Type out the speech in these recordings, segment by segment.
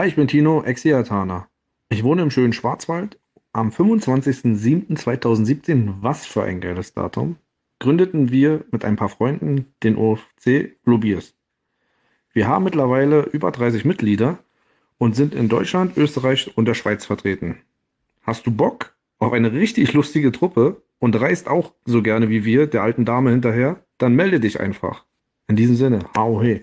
Hi, ich bin Tino, Exiatana. Ich wohne im schönen Schwarzwald. Am 25.07.2017, was für ein geiles Datum, gründeten wir mit ein paar Freunden den OFC Bluebeers. Wir haben mittlerweile über 30 Mitglieder und sind in Deutschland, Österreich und der Schweiz vertreten. Hast du Bock auf eine richtig lustige Truppe und reist auch so gerne wie wir der alten Dame hinterher? Dann melde dich einfach. In diesem Sinne, hau he.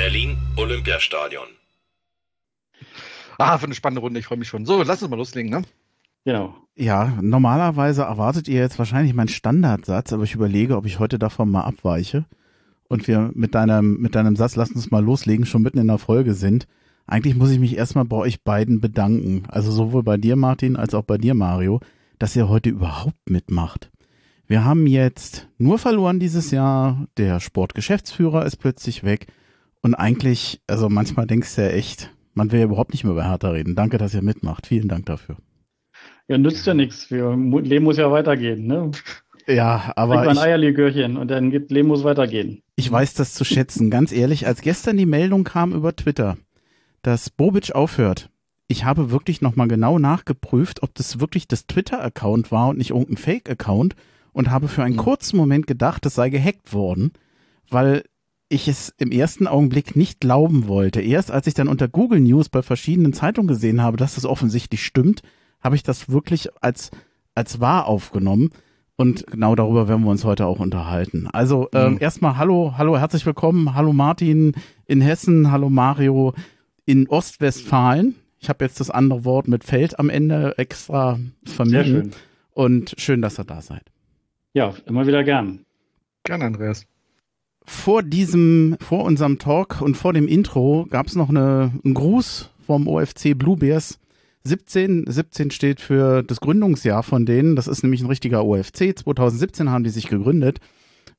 Berlin Olympiastadion. Ah, für eine spannende Runde, ich freue mich schon. So, lass uns mal loslegen, ne? Genau. Ja, normalerweise erwartet ihr jetzt wahrscheinlich meinen Standardsatz, aber ich überlege, ob ich heute davon mal abweiche und wir mit deinem, mit deinem Satz, lass uns mal loslegen, schon mitten in der Folge sind. Eigentlich muss ich mich erstmal bei euch beiden bedanken. Also sowohl bei dir, Martin, als auch bei dir, Mario, dass ihr heute überhaupt mitmacht. Wir haben jetzt nur verloren dieses Jahr. Der Sportgeschäftsführer ist plötzlich weg. Und eigentlich, also manchmal denkst du ja echt, man will ja überhaupt nicht mehr über Hertha reden. Danke, dass ihr mitmacht. Vielen Dank dafür. Ja, nützt ja nichts. Leben muss ja weitergehen, ne? Ja, aber. Ich ein Eierlikörchen und dann geht, Leben muss weitergehen. Ich weiß das zu schätzen. Ganz ehrlich, als gestern die Meldung kam über Twitter, dass Bobic aufhört, ich habe wirklich nochmal genau nachgeprüft, ob das wirklich das Twitter-Account war und nicht irgendein Fake-Account und habe für einen mhm. kurzen Moment gedacht, es sei gehackt worden, weil ich es im ersten Augenblick nicht glauben wollte. Erst als ich dann unter Google News bei verschiedenen Zeitungen gesehen habe, dass das offensichtlich stimmt, habe ich das wirklich als, als wahr aufgenommen. Und genau darüber werden wir uns heute auch unterhalten. Also ähm, mhm. erstmal hallo, hallo, herzlich willkommen. Hallo Martin in Hessen, hallo Mario in Ostwestfalen. Ich habe jetzt das andere Wort mit Feld am Ende extra vermieden. Sehr schön. Und schön, dass ihr da seid. Ja, immer wieder gern. Gern, Andreas vor diesem, vor unserem Talk und vor dem Intro gab es noch eine, einen Gruß vom OFC Blue Bears. 17, 17 steht für das Gründungsjahr von denen. Das ist nämlich ein richtiger OFC. 2017 haben die sich gegründet.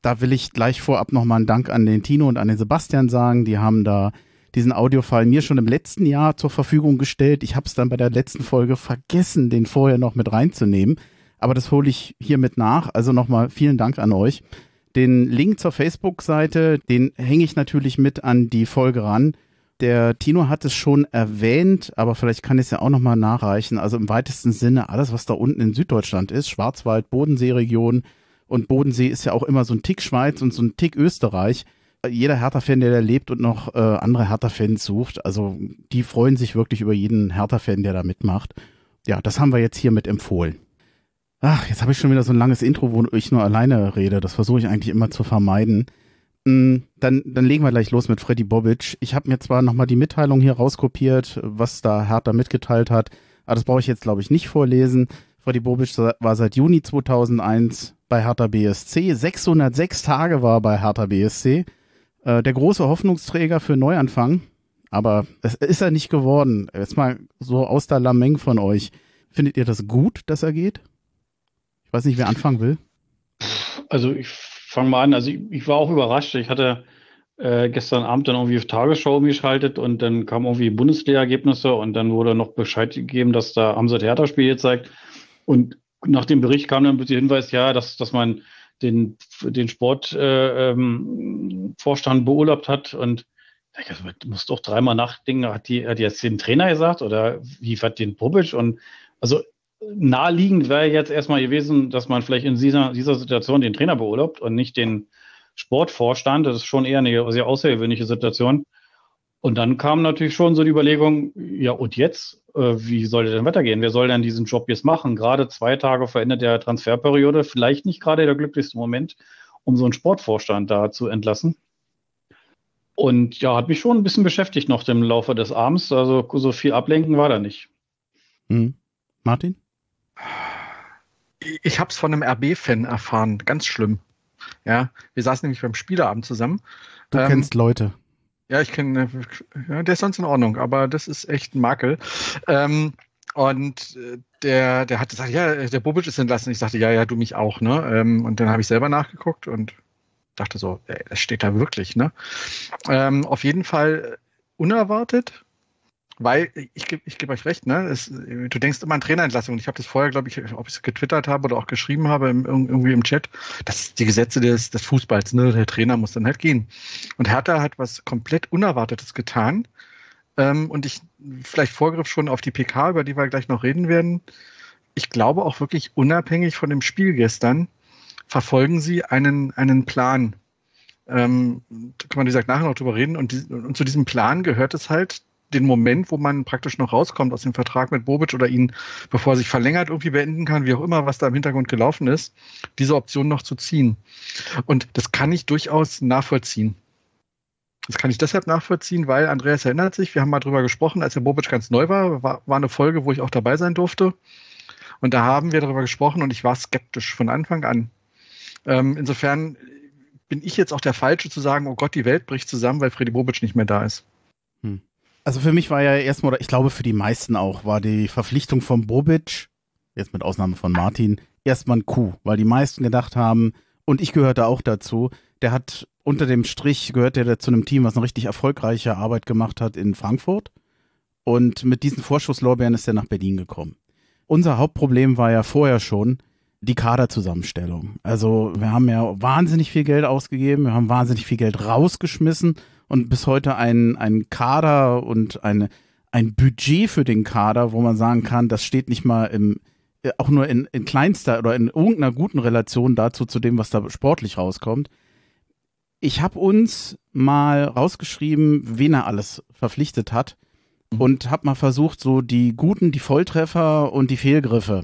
Da will ich gleich vorab nochmal einen Dank an den Tino und an den Sebastian sagen. Die haben da diesen Audiofile mir schon im letzten Jahr zur Verfügung gestellt. Ich habe es dann bei der letzten Folge vergessen, den vorher noch mit reinzunehmen. Aber das hole ich hiermit nach. Also nochmal vielen Dank an euch. Den Link zur Facebook-Seite, den hänge ich natürlich mit an die Folge ran. Der Tino hat es schon erwähnt, aber vielleicht kann ich es ja auch nochmal nachreichen. Also im weitesten Sinne alles, was da unten in Süddeutschland ist, Schwarzwald, Bodensee-Region und Bodensee ist ja auch immer so ein Tick Schweiz und so ein Tick Österreich. Jeder Hertha-Fan, der da lebt und noch äh, andere Hertha-Fans sucht, also die freuen sich wirklich über jeden Hertha-Fan, der da mitmacht. Ja, das haben wir jetzt hiermit empfohlen. Ach, jetzt habe ich schon wieder so ein langes Intro, wo ich nur alleine rede. Das versuche ich eigentlich immer zu vermeiden. Mm, dann, dann legen wir gleich los mit Freddy Bobic. Ich habe mir zwar nochmal die Mitteilung hier rauskopiert, was da Hertha mitgeteilt hat, aber das brauche ich jetzt, glaube ich, nicht vorlesen. Freddy Bobic war seit Juni 2001 bei Hertha BSC. 606 Tage war er bei Hertha BSC. Äh, der große Hoffnungsträger für Neuanfang. Aber es ist er nicht geworden. Jetzt mal so aus der Lameng von euch. Findet ihr das gut, dass er geht? Ich weiß nicht, wer anfangen will. Also ich fange mal an. Also ich, ich, war auch überrascht. Ich hatte äh, gestern Abend dann irgendwie auf Tagesschau umgeschaltet und dann kamen irgendwie Bundesliga-Ergebnisse und dann wurde noch Bescheid gegeben, dass da haben sie Hertha-Spiel gezeigt. Und nach dem Bericht kam dann der Hinweis, ja, dass, dass man den, den Sportvorstand äh, ähm, beurlaubt hat und du musst doch dreimal nachdenken, hat die, hat die jetzt den Trainer gesagt oder wie hat den Bobic und also naheliegend wäre jetzt erstmal gewesen, dass man vielleicht in dieser, dieser Situation den Trainer beurlaubt und nicht den Sportvorstand. Das ist schon eher eine sehr außergewöhnliche Situation. Und dann kam natürlich schon so die Überlegung, ja, und jetzt? Äh, wie soll denn weitergehen? Wer soll denn diesen Job jetzt machen? Gerade zwei Tage vor Ende der Transferperiode, vielleicht nicht gerade der glücklichste Moment, um so einen Sportvorstand da zu entlassen. Und ja, hat mich schon ein bisschen beschäftigt noch im Laufe des Abends. Also so viel ablenken war da nicht. Mhm. Martin? Ich habe es von einem RB-Fan erfahren, ganz schlimm. Ja, wir saßen nämlich beim Spieleabend zusammen. Du ähm, kennst Leute. Ja, ich kenne, ja, der ist sonst in Ordnung, aber das ist echt ein Makel. Ähm, und äh, der, der hat gesagt, ja, der Bobic ist entlassen. Ich sagte, ja, ja, du mich auch, ne? Ähm, und dann habe ich selber nachgeguckt und dachte so, ey, das steht da wirklich, ne? Ähm, auf jeden Fall unerwartet, weil ich, gebe ich gebe euch recht, ne? Es, du denkst immer an Trainerentlassung. Ich habe das vorher, glaube ich, ob ich es getwittert habe oder auch geschrieben habe, im, irgendwie im Chat. Das ist die Gesetze des, des Fußballs, ne? Der Trainer muss dann halt gehen. Und Hertha hat was komplett Unerwartetes getan. Ähm, und ich, vielleicht Vorgriff schon auf die PK, über die wir gleich noch reden werden. Ich glaube auch wirklich unabhängig von dem Spiel gestern verfolgen sie einen, einen Plan. Ähm, da kann man, wie gesagt, nachher noch drüber reden. Und, die, und zu diesem Plan gehört es halt, den Moment, wo man praktisch noch rauskommt aus dem Vertrag mit Bobic oder ihn, bevor er sich verlängert, irgendwie beenden kann, wie auch immer, was da im Hintergrund gelaufen ist, diese Option noch zu ziehen. Und das kann ich durchaus nachvollziehen. Das kann ich deshalb nachvollziehen, weil Andreas erinnert sich, wir haben mal drüber gesprochen, als der Bobic ganz neu war, war, war eine Folge, wo ich auch dabei sein durfte. Und da haben wir darüber gesprochen und ich war skeptisch von Anfang an. Ähm, insofern bin ich jetzt auch der Falsche zu sagen, oh Gott, die Welt bricht zusammen, weil Freddy Bobic nicht mehr da ist. Hm. Also für mich war ja erstmal, oder ich glaube für die meisten auch, war die Verpflichtung von Bobic, jetzt mit Ausnahme von Martin, erstmal ein Coup, weil die meisten gedacht haben, und ich gehörte auch dazu, der hat unter dem Strich gehört er zu einem Team, was eine richtig erfolgreiche Arbeit gemacht hat in Frankfurt. Und mit diesen Vorschusslorbeeren ist er nach Berlin gekommen. Unser Hauptproblem war ja vorher schon die Kaderzusammenstellung. Also wir haben ja wahnsinnig viel Geld ausgegeben, wir haben wahnsinnig viel Geld rausgeschmissen und bis heute ein, ein Kader und eine, ein Budget für den Kader, wo man sagen kann, das steht nicht mal im, auch nur in, in kleinster oder in irgendeiner guten Relation dazu, zu dem, was da sportlich rauskommt. Ich habe uns mal rausgeschrieben, wen er alles verpflichtet hat mhm. und habe mal versucht, so die guten, die Volltreffer und die Fehlgriffe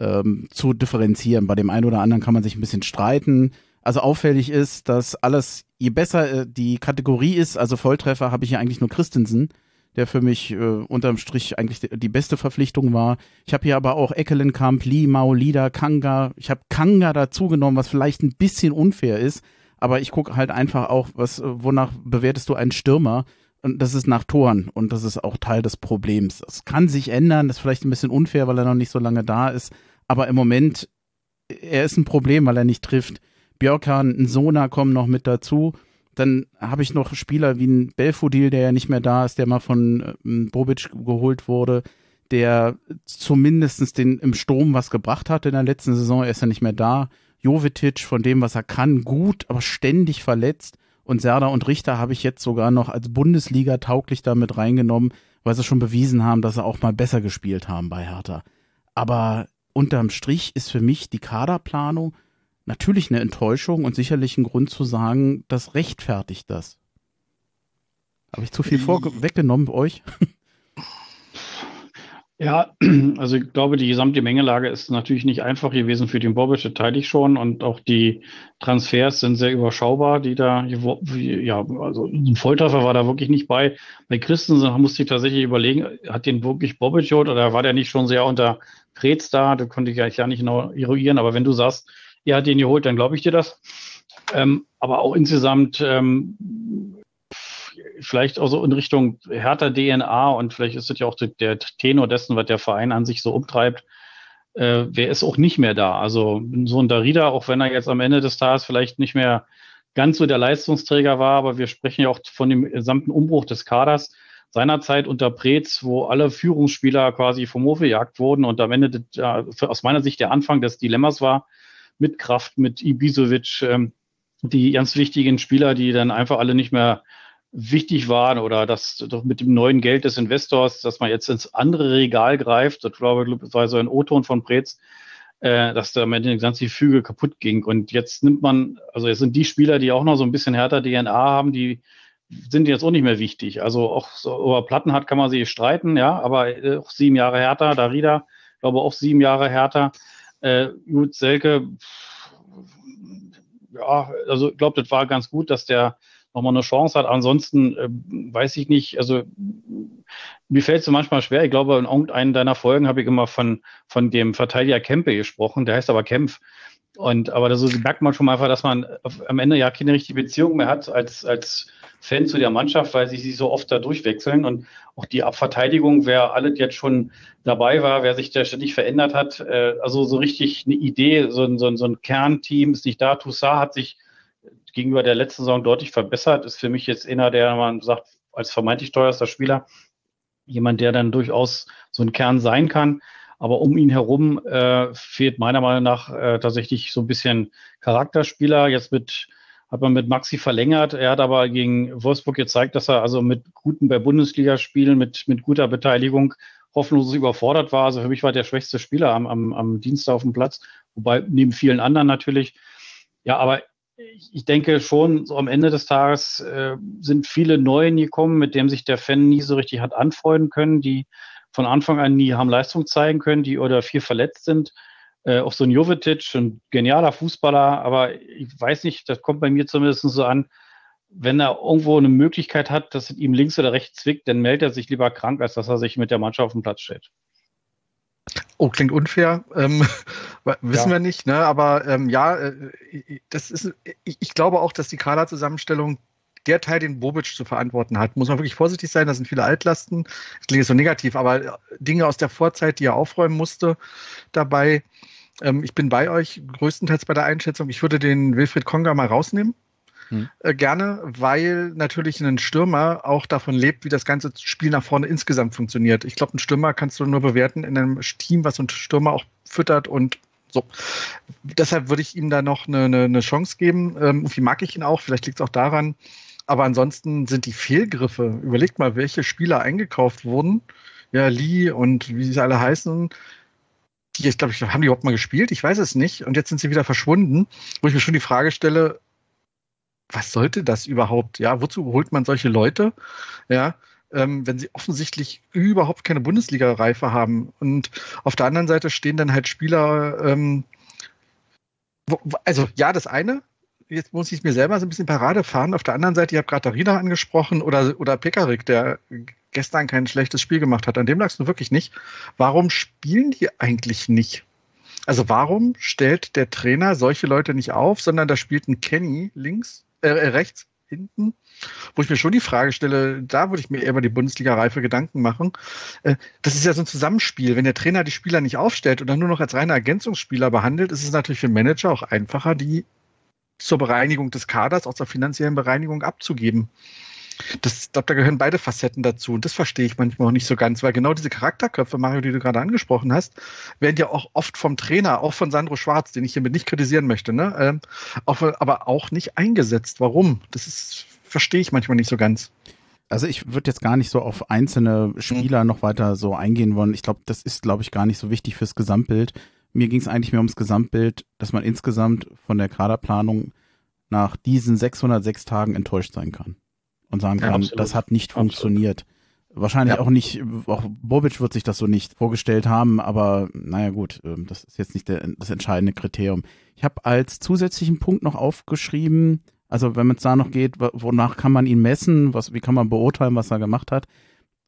ähm, zu differenzieren. Bei dem einen oder anderen kann man sich ein bisschen streiten. Also auffällig ist, dass alles, je besser äh, die Kategorie ist, also Volltreffer, habe ich hier eigentlich nur Christensen, der für mich äh, unterm Strich eigentlich die, beste Verpflichtung war. Ich habe hier aber auch Eckelenkamp, Lee, Mao, Lida, Kanga. Ich habe Kanga dazugenommen, was vielleicht ein bisschen unfair ist, aber ich gucke halt einfach auch, was, wonach bewertest du einen Stürmer? Und das ist nach Toren und das ist auch Teil des Problems. Das kann sich ändern, das ist vielleicht ein bisschen unfair, weil er noch nicht so lange da ist, aber im Moment, er ist ein Problem, weil er nicht trifft. Björkan, ein Sona kommen noch mit dazu. Dann habe ich noch Spieler wie ein Belfodil, der ja nicht mehr da ist, der mal von ähm, Bobic geholt wurde, der zumindest den im Sturm was gebracht hat in der letzten Saison. Er ist ja nicht mehr da. Jovetic von dem, was er kann, gut, aber ständig verletzt. Und Serda und Richter habe ich jetzt sogar noch als Bundesliga tauglich damit reingenommen, weil sie schon bewiesen haben, dass sie auch mal besser gespielt haben bei Hertha. Aber unterm Strich ist für mich die Kaderplanung natürlich eine Enttäuschung und sicherlich ein Grund zu sagen, das rechtfertigt das. Habe ich zu viel vorweggenommen bei euch? Ja, also ich glaube, die gesamte Mengelage ist natürlich nicht einfach gewesen für den Bobic, das teile ich schon. Und auch die Transfers sind sehr überschaubar, die da, ja, also ein Volltreffer war da wirklich nicht bei. Bei Christensen musste ich tatsächlich überlegen, hat den wirklich Bobic geholt oder war der nicht schon sehr unter Preetz da? Da konnte ich ja nicht genau eruieren. Aber wenn du sagst, er hat den geholt, dann glaube ich dir das. Ähm, aber auch insgesamt ähm, vielleicht auch so in Richtung härter DNA und vielleicht ist das ja auch der Tenor dessen, was der Verein an sich so umtreibt. Äh, wer ist auch nicht mehr da? Also so ein Darida, auch wenn er jetzt am Ende des Tages vielleicht nicht mehr ganz so der Leistungsträger war, aber wir sprechen ja auch von dem gesamten Umbruch des Kaders seinerzeit unter Preetz, wo alle Führungsspieler quasi vom Hof gejagt wurden und am Ende ja, aus meiner Sicht der Anfang des Dilemmas war, mit Kraft, mit Ibisovic, ähm, die ganz wichtigen Spieler, die dann einfach alle nicht mehr wichtig waren oder dass doch mit dem neuen Geld des Investors, dass man jetzt ins andere Regal greift, das glaube ich, war so ein O-Ton von Preetz, äh, dass da am Ende die Füge kaputt ging. Und jetzt nimmt man, also jetzt sind die Spieler, die auch noch so ein bisschen härter DNA haben, die sind jetzt auch nicht mehr wichtig. Also auch so über Platten hat, kann man sich streiten, ja, aber äh, auch sieben Jahre härter, Darida, glaube auch sieben Jahre härter. Äh, gut, Selke, ja, also ich glaube, das war ganz gut, dass der nochmal eine Chance hat. Ansonsten äh, weiß ich nicht, also mir fällt es manchmal schwer. Ich glaube, in irgendeinen deiner Folgen habe ich immer von, von dem Verteidiger Kempe gesprochen, der heißt aber Kempf. Und aber da merkt man schon mal einfach, dass man auf, am Ende ja keine richtige Beziehung mehr hat als, als Fan zu der Mannschaft, weil sie sie so oft da durchwechseln und auch die Abverteidigung, wer alles jetzt schon dabei war, wer sich da ständig verändert hat, äh, also so richtig eine Idee, so ein, so ein, so ein Kernteam ist nicht da. Toussaint hat sich gegenüber der letzten Saison deutlich verbessert, ist für mich jetzt einer, der man sagt, als vermeintlich teuerster Spieler, jemand, der dann durchaus so ein Kern sein kann. Aber um ihn herum äh, fehlt meiner Meinung nach äh, tatsächlich so ein bisschen Charakterspieler. Jetzt mit, hat man mit Maxi verlängert. Er hat aber gegen Wolfsburg gezeigt, dass er also mit guten bei Bundesligaspielen, mit, mit guter Beteiligung hoffnungslos überfordert war. Also für mich war der schwächste Spieler am, am, am Dienstag auf dem Platz, wobei neben vielen anderen natürlich. Ja, aber ich denke schon, so am Ende des Tages äh, sind viele Neuen gekommen, mit denen sich der Fan nie so richtig hat anfreunden können, die von Anfang an nie haben Leistung zeigen können, die oder viel verletzt sind. Äh, auch so ein Jovetic, ein genialer Fußballer, aber ich weiß nicht, das kommt bei mir zumindest so an, wenn er irgendwo eine Möglichkeit hat, dass es ihm links oder rechts zwickt, dann meldet er sich lieber krank, als dass er sich mit der Mannschaft auf dem Platz steht. Oh, klingt unfair. Ähm, wissen ja. wir nicht, ne? Aber ähm, ja, äh, das ist, ich, ich, glaube auch, dass die Kaderzusammenstellung der Teil, den Bobic zu verantworten hat, muss man wirklich vorsichtig sein. Da sind viele Altlasten. Das klingt so negativ, aber Dinge aus der Vorzeit, die er aufräumen musste, dabei. Ähm, ich bin bei euch größtenteils bei der Einschätzung. Ich würde den Wilfried Konga mal rausnehmen. Hm. Äh, gerne, weil natürlich ein Stürmer auch davon lebt, wie das ganze Spiel nach vorne insgesamt funktioniert. Ich glaube, ein Stürmer kannst du nur bewerten in einem Team, was so ein Stürmer auch füttert und so. Deshalb würde ich ihm da noch eine, eine, eine Chance geben. Ähm, irgendwie mag ich ihn auch, vielleicht liegt es auch daran. Aber ansonsten sind die Fehlgriffe, überlegt mal, welche Spieler eingekauft wurden. Ja, Lee und wie sie alle heißen, die, ich glaube, haben die überhaupt mal gespielt? Ich weiß es nicht. Und jetzt sind sie wieder verschwunden, wo ich mir schon die Frage stelle, was sollte das überhaupt? Ja, wozu holt man solche Leute? Ja, ähm, wenn sie offensichtlich überhaupt keine Bundesliga-Reife haben. Und auf der anderen Seite stehen dann halt Spieler, ähm, wo, also ja, das eine, jetzt muss ich mir selber so ein bisschen Parade fahren. Auf der anderen Seite, ihr habt gerade Darida angesprochen oder, oder Pekarik, der gestern kein schlechtes Spiel gemacht hat. An dem lagst du wirklich nicht. Warum spielen die eigentlich nicht? Also warum stellt der Trainer solche Leute nicht auf, sondern da spielt ein Kenny links äh, äh, rechts hinten, wo ich mir schon die Frage stelle, da würde ich mir eher über die Bundesliga-Reife Gedanken machen. Äh, das ist ja so ein Zusammenspiel. Wenn der Trainer die Spieler nicht aufstellt und dann nur noch als reine Ergänzungsspieler behandelt, ist es natürlich für Manager auch einfacher, die zur Bereinigung des Kaders, auch zur finanziellen Bereinigung abzugeben das, ich glaube, da gehören beide Facetten dazu. Und das verstehe ich manchmal auch nicht so ganz, weil genau diese Charakterköpfe, Mario, die du gerade angesprochen hast, werden ja auch oft vom Trainer, auch von Sandro Schwarz, den ich hiermit nicht kritisieren möchte, ne? Ähm, auch, aber auch nicht eingesetzt. Warum? Das ist, verstehe ich manchmal nicht so ganz. Also ich würde jetzt gar nicht so auf einzelne Spieler mhm. noch weiter so eingehen wollen. Ich glaube, das ist, glaube ich, gar nicht so wichtig fürs Gesamtbild. Mir ging es eigentlich mehr ums Gesamtbild, dass man insgesamt von der Kaderplanung nach diesen 606 Tagen enttäuscht sein kann und sagen kann, ja, das hat nicht funktioniert. Absolut. Wahrscheinlich ja. auch nicht, auch Bobic wird sich das so nicht vorgestellt haben, aber naja gut, ähm, das ist jetzt nicht der, das entscheidende Kriterium. Ich habe als zusätzlichen Punkt noch aufgeschrieben, also wenn es da noch geht, wonach kann man ihn messen, was, wie kann man beurteilen, was er gemacht hat.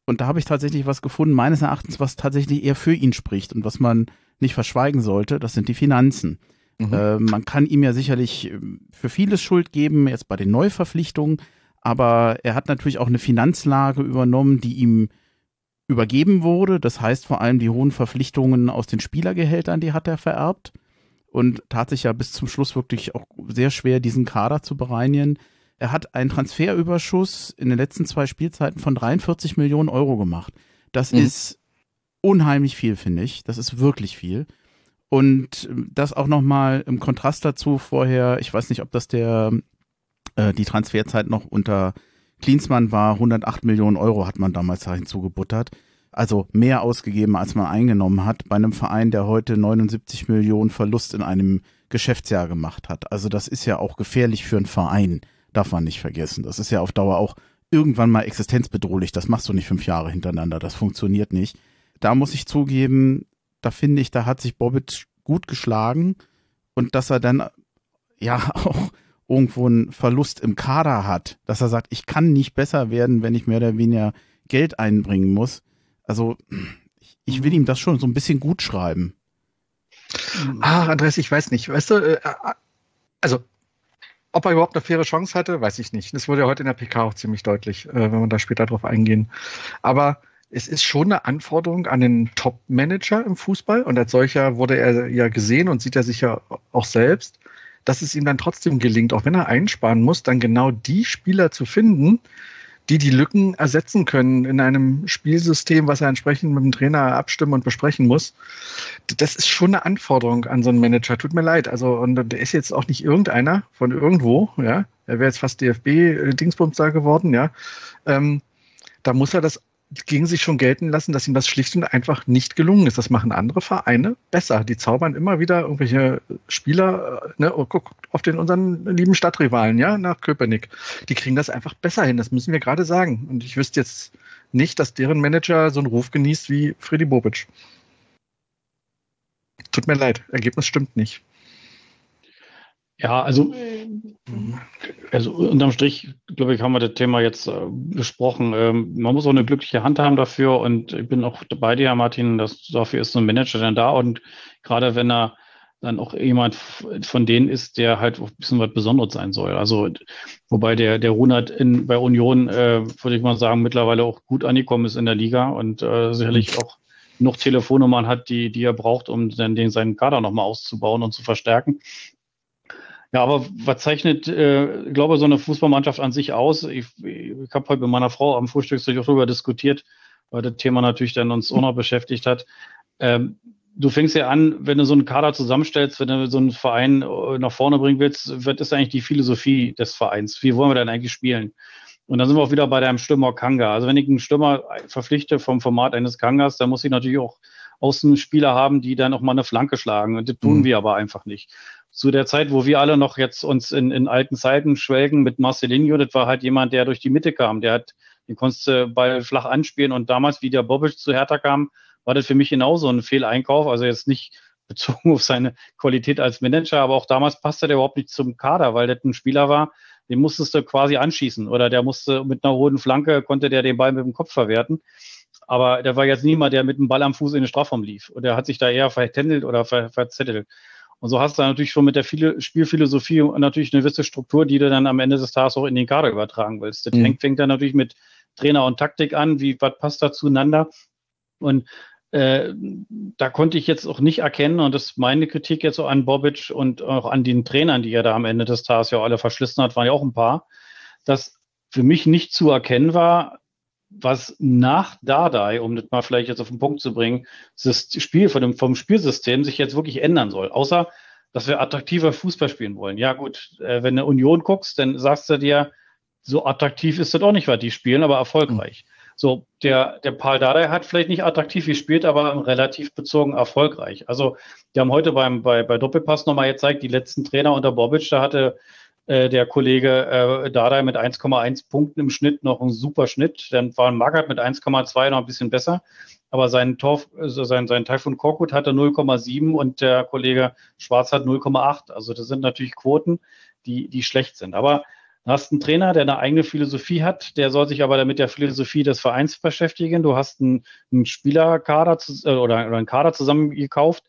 Und da habe ich tatsächlich was gefunden, meines Erachtens, was tatsächlich eher für ihn spricht und was man nicht verschweigen sollte, das sind die Finanzen. Mhm. Äh, man kann ihm ja sicherlich ähm, für vieles Schuld geben, jetzt bei den Neuverpflichtungen, aber er hat natürlich auch eine Finanzlage übernommen, die ihm übergeben wurde. Das heißt vor allem die hohen Verpflichtungen aus den Spielergehältern, die hat er vererbt und tat sich ja bis zum Schluss wirklich auch sehr schwer, diesen Kader zu bereinigen. Er hat einen Transferüberschuss in den letzten zwei Spielzeiten von 43 Millionen Euro gemacht. Das mhm. ist unheimlich viel, finde ich. Das ist wirklich viel. Und das auch nochmal im Kontrast dazu vorher, ich weiß nicht, ob das der äh, die Transferzeit noch unter Klinsmann war 108 Millionen Euro hat man damals da hinzugebuttert. Also mehr ausgegeben, als man eingenommen hat, bei einem Verein, der heute 79 Millionen Verlust in einem Geschäftsjahr gemacht hat. Also das ist ja auch gefährlich für einen Verein, darf man nicht vergessen. Das ist ja auf Dauer auch irgendwann mal existenzbedrohlich. Das machst du nicht fünf Jahre hintereinander. Das funktioniert nicht. Da muss ich zugeben, da finde ich, da hat sich Bobic gut geschlagen und dass er dann ja auch irgendwo einen Verlust im Kader hat, dass er sagt, ich kann nicht besser werden, wenn ich mehr oder weniger Geld einbringen muss. Also ich will ihm das schon so ein bisschen gut schreiben. Ah, Andreas, ich weiß nicht. Weißt du, äh, äh, also ob er überhaupt eine faire Chance hatte, weiß ich nicht. Das wurde ja heute in der PK auch ziemlich deutlich, äh, wenn wir da später drauf eingehen. Aber es ist schon eine Anforderung an den Top-Manager im Fußball und als solcher wurde er ja gesehen und sieht er sich ja auch selbst, dass es ihm dann trotzdem gelingt, auch wenn er einsparen muss, dann genau die Spieler zu finden, die die Lücken ersetzen können in einem Spielsystem, was er entsprechend mit dem Trainer abstimmen und besprechen muss. Das ist schon eine Anforderung an so einen Manager. Tut mir leid. Also, und der ist jetzt auch nicht irgendeiner von irgendwo, ja. Er wäre jetzt fast DFB-Dingsbums da geworden, ja. Ähm, da muss er das gegen sich schon gelten lassen, dass ihm das schlicht und einfach nicht gelungen ist. Das machen andere Vereine besser. Die zaubern immer wieder irgendwelche Spieler, äh, ne, oh, guck auf den unseren lieben Stadtrivalen, ja, nach Köpenick. Die kriegen das einfach besser hin. Das müssen wir gerade sagen. Und ich wüsste jetzt nicht, dass deren Manager so einen Ruf genießt wie Freddy Bobic. Tut mir leid, Ergebnis stimmt nicht. Ja, also, also unterm Strich, glaube ich, haben wir das Thema jetzt äh, besprochen. Ähm, man muss auch eine glückliche Hand haben dafür und ich bin auch bei dir, Martin, dass dafür ist so ein Manager dann da und gerade wenn er dann auch jemand von denen ist, der halt ein bisschen was Besonderes sein soll. Also, wobei der, der Runert in, bei Union, äh, würde ich mal sagen, mittlerweile auch gut angekommen ist in der Liga und äh, sicherlich auch noch Telefonnummern hat, die, die er braucht, um dann den, seinen Kader nochmal auszubauen und zu verstärken. Ja, aber was zeichnet, äh, ich glaube, so eine Fußballmannschaft an sich aus? Ich, ich habe heute mit meiner Frau am Frühstückstisch auch darüber diskutiert, weil das Thema natürlich dann uns auch noch beschäftigt hat. Ähm, du fängst ja an, wenn du so einen Kader zusammenstellst, wenn du so einen Verein äh, nach vorne bringen willst, was ist eigentlich die Philosophie des Vereins? Wie wollen wir denn eigentlich spielen? Und dann sind wir auch wieder bei deinem Stürmer Kanga. Also wenn ich einen Stürmer verpflichte vom Format eines Kangas, dann muss ich natürlich auch Außenspieler haben, die dann auch mal eine Flanke schlagen. Und das tun mhm. wir aber einfach nicht zu der Zeit, wo wir alle noch jetzt uns in, in alten Zeiten schwelgen mit Marcelinho, das war halt jemand, der durch die Mitte kam. Der hat, den konntest du Ball flach anspielen und damals, wie der Bobic zu Hertha kam, war das für mich genauso ein Fehleinkauf. Also jetzt nicht bezogen auf seine Qualität als Manager, aber auch damals passte der überhaupt nicht zum Kader, weil das ein Spieler war, den musstest du quasi anschießen oder der musste mit einer hohen Flanke, konnte der den Ball mit dem Kopf verwerten. Aber der war jetzt niemand, der mit dem Ball am Fuß in den Strafraum lief. Und der hat sich da eher vertändelt oder ver verzettelt. Und so hast du natürlich schon mit der Spielphilosophie natürlich eine gewisse Struktur, die du dann am Ende des Tages auch in den Kader übertragen willst. Das mhm. fängt, fängt dann natürlich mit Trainer und Taktik an, wie was passt da zueinander. Und äh, da konnte ich jetzt auch nicht erkennen, und das ist meine Kritik jetzt so an Bobic und auch an den Trainern, die er da am Ende des Tages ja alle verschlissen hat, waren ja auch ein paar, dass für mich nicht zu erkennen war, was nach Dardai, um das mal vielleicht jetzt auf den Punkt zu bringen, das Spiel von dem, vom Spielsystem sich jetzt wirklich ändern soll. Außer, dass wir attraktiver Fußball spielen wollen. Ja gut, äh, wenn du Union guckst, dann sagst du dir, so attraktiv ist das auch nicht, was die spielen, aber erfolgreich. Mhm. So, der, der Paul Dardai hat vielleicht nicht attraktiv gespielt, aber relativ bezogen erfolgreich. Also, die haben heute beim, bei, bei Doppelpass nochmal gezeigt, die letzten Trainer unter Bobic, da hatte äh, der Kollege äh, Dardai mit 1,1 Punkten im Schnitt noch ein super Schnitt. Dann war Magath mit 1,2 noch ein bisschen besser. Aber sein Tor, also sein, sein Taifun Korkut hatte 0,7 und der Kollege Schwarz hat 0,8. Also das sind natürlich Quoten, die, die schlecht sind. Aber du hast einen Trainer, der eine eigene Philosophie hat, der soll sich aber damit der Philosophie des Vereins beschäftigen. Du hast einen, einen Spielerkader zu, äh, oder einen Kader zusammengekauft,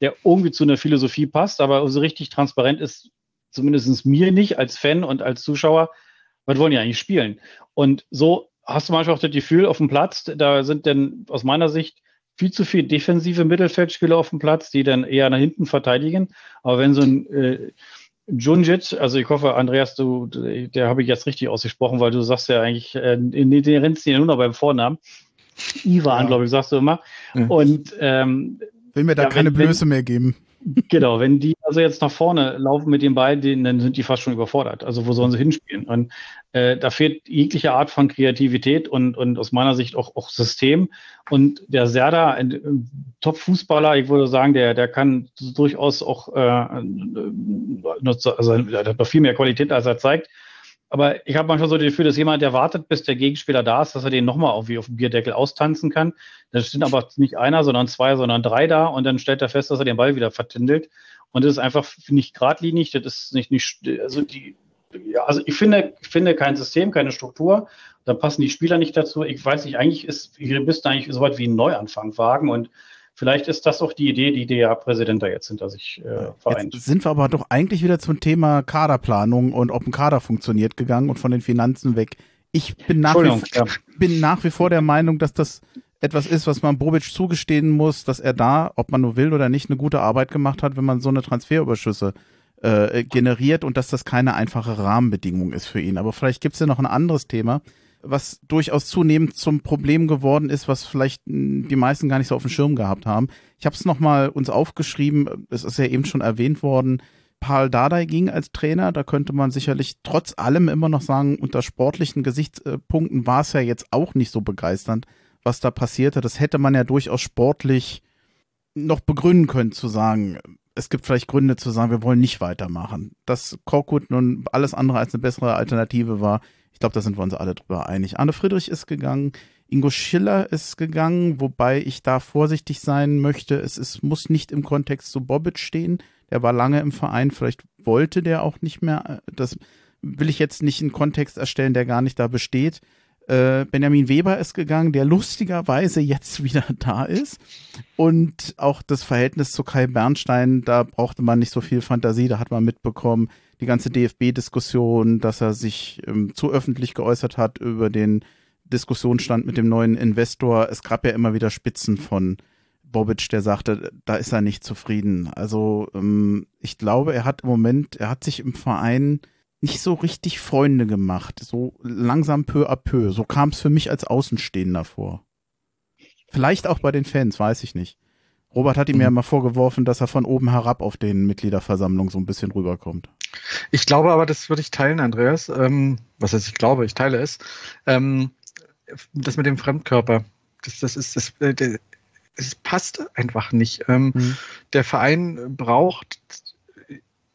der irgendwie zu einer Philosophie passt, aber so richtig transparent ist, zumindest mir nicht als Fan und als Zuschauer, was wollen die eigentlich spielen? Und so hast du manchmal auch das Gefühl auf dem Platz, da sind denn aus meiner Sicht viel zu viele defensive Mittelfeldspieler auf dem Platz, die dann eher nach hinten verteidigen. Aber wenn so ein äh, Junjit, also ich hoffe, Andreas, du, der habe ich jetzt richtig ausgesprochen, weil du sagst ja eigentlich, äh, in den rennst ja nur noch beim Vornamen. Ivan, ja. glaube ich, sagst du immer. Ja. Und ähm, will mir da ja, keine wenn, Blöße mehr geben. Genau, wenn die also jetzt nach vorne laufen mit den beiden, dann sind die fast schon überfordert. Also wo sollen sie hinspielen? Und äh, da fehlt jegliche Art von Kreativität und, und aus meiner Sicht auch, auch System. Und der Serda, ein Top-Fußballer, ich würde sagen, der, der kann durchaus auch, äh, also er hat noch viel mehr Qualität, als er zeigt. Aber ich habe manchmal so das Gefühl, dass jemand, der wartet, bis der Gegenspieler da ist, dass er den nochmal irgendwie auf dem Bierdeckel austanzen kann. Da sind aber nicht einer, sondern zwei, sondern drei da und dann stellt er fest, dass er den Ball wieder vertindelt. Und das ist einfach nicht geradlinig, das ist nicht, nicht also die, ja, also ich finde, ich finde kein System, keine Struktur. Da passen die Spieler nicht dazu. Ich weiß nicht, eigentlich ist, wir müssten eigentlich so weit wie einen Neuanfang wagen und vielleicht ist das auch die Idee, die der Präsident da jetzt hinter sich äh, vereint. Jetzt sind wir aber doch eigentlich wieder zum Thema Kaderplanung und ob ein Kader funktioniert gegangen und von den Finanzen weg. Ich bin nach, wie, ja. bin nach wie vor der Meinung, dass das etwas ist, was man Bobic zugestehen muss, dass er da, ob man nur will oder nicht, eine gute Arbeit gemacht hat, wenn man so eine Transferüberschüsse äh, generiert und dass das keine einfache Rahmenbedingung ist für ihn. Aber vielleicht gibt es ja noch ein anderes Thema, was durchaus zunehmend zum Problem geworden ist, was vielleicht die meisten gar nicht so auf dem Schirm gehabt haben. Ich habe es nochmal uns aufgeschrieben, es ist ja eben schon erwähnt worden, Paul Dardai ging als Trainer, da könnte man sicherlich trotz allem immer noch sagen, unter sportlichen Gesichtspunkten war es ja jetzt auch nicht so begeisternd, was da passierte. Das hätte man ja durchaus sportlich noch begründen können, zu sagen, es gibt vielleicht Gründe zu sagen, wir wollen nicht weitermachen. Dass Korkut nun alles andere als eine bessere Alternative war, ich glaube, da sind wir uns alle drüber einig. Arne Friedrich ist gegangen, Ingo Schiller ist gegangen, wobei ich da vorsichtig sein möchte. Es ist, muss nicht im Kontext zu Bobic stehen. Der war lange im Verein, vielleicht wollte der auch nicht mehr. Das will ich jetzt nicht in Kontext erstellen, der gar nicht da besteht. Äh, Benjamin Weber ist gegangen, der lustigerweise jetzt wieder da ist. Und auch das Verhältnis zu Kai Bernstein, da brauchte man nicht so viel Fantasie, da hat man mitbekommen, die ganze DFB-Diskussion, dass er sich ähm, zu öffentlich geäußert hat über den Diskussionsstand mit dem neuen Investor. Es gab ja immer wieder Spitzen von Bobic, der sagte, da ist er nicht zufrieden. Also ähm, ich glaube, er hat im Moment, er hat sich im Verein nicht so richtig Freunde gemacht. So langsam peu à peu. So kam es für mich als Außenstehender vor. Vielleicht auch bei den Fans, weiß ich nicht. Robert hat ihm mhm. ja mal vorgeworfen, dass er von oben herab auf den Mitgliederversammlungen so ein bisschen rüberkommt. Ich glaube aber, das würde ich teilen, Andreas. Ähm, was heißt, ich glaube, ich teile es. Ähm, das mit dem Fremdkörper. Das, das ist, das, äh, das passt einfach nicht. Ähm, mhm. Der Verein braucht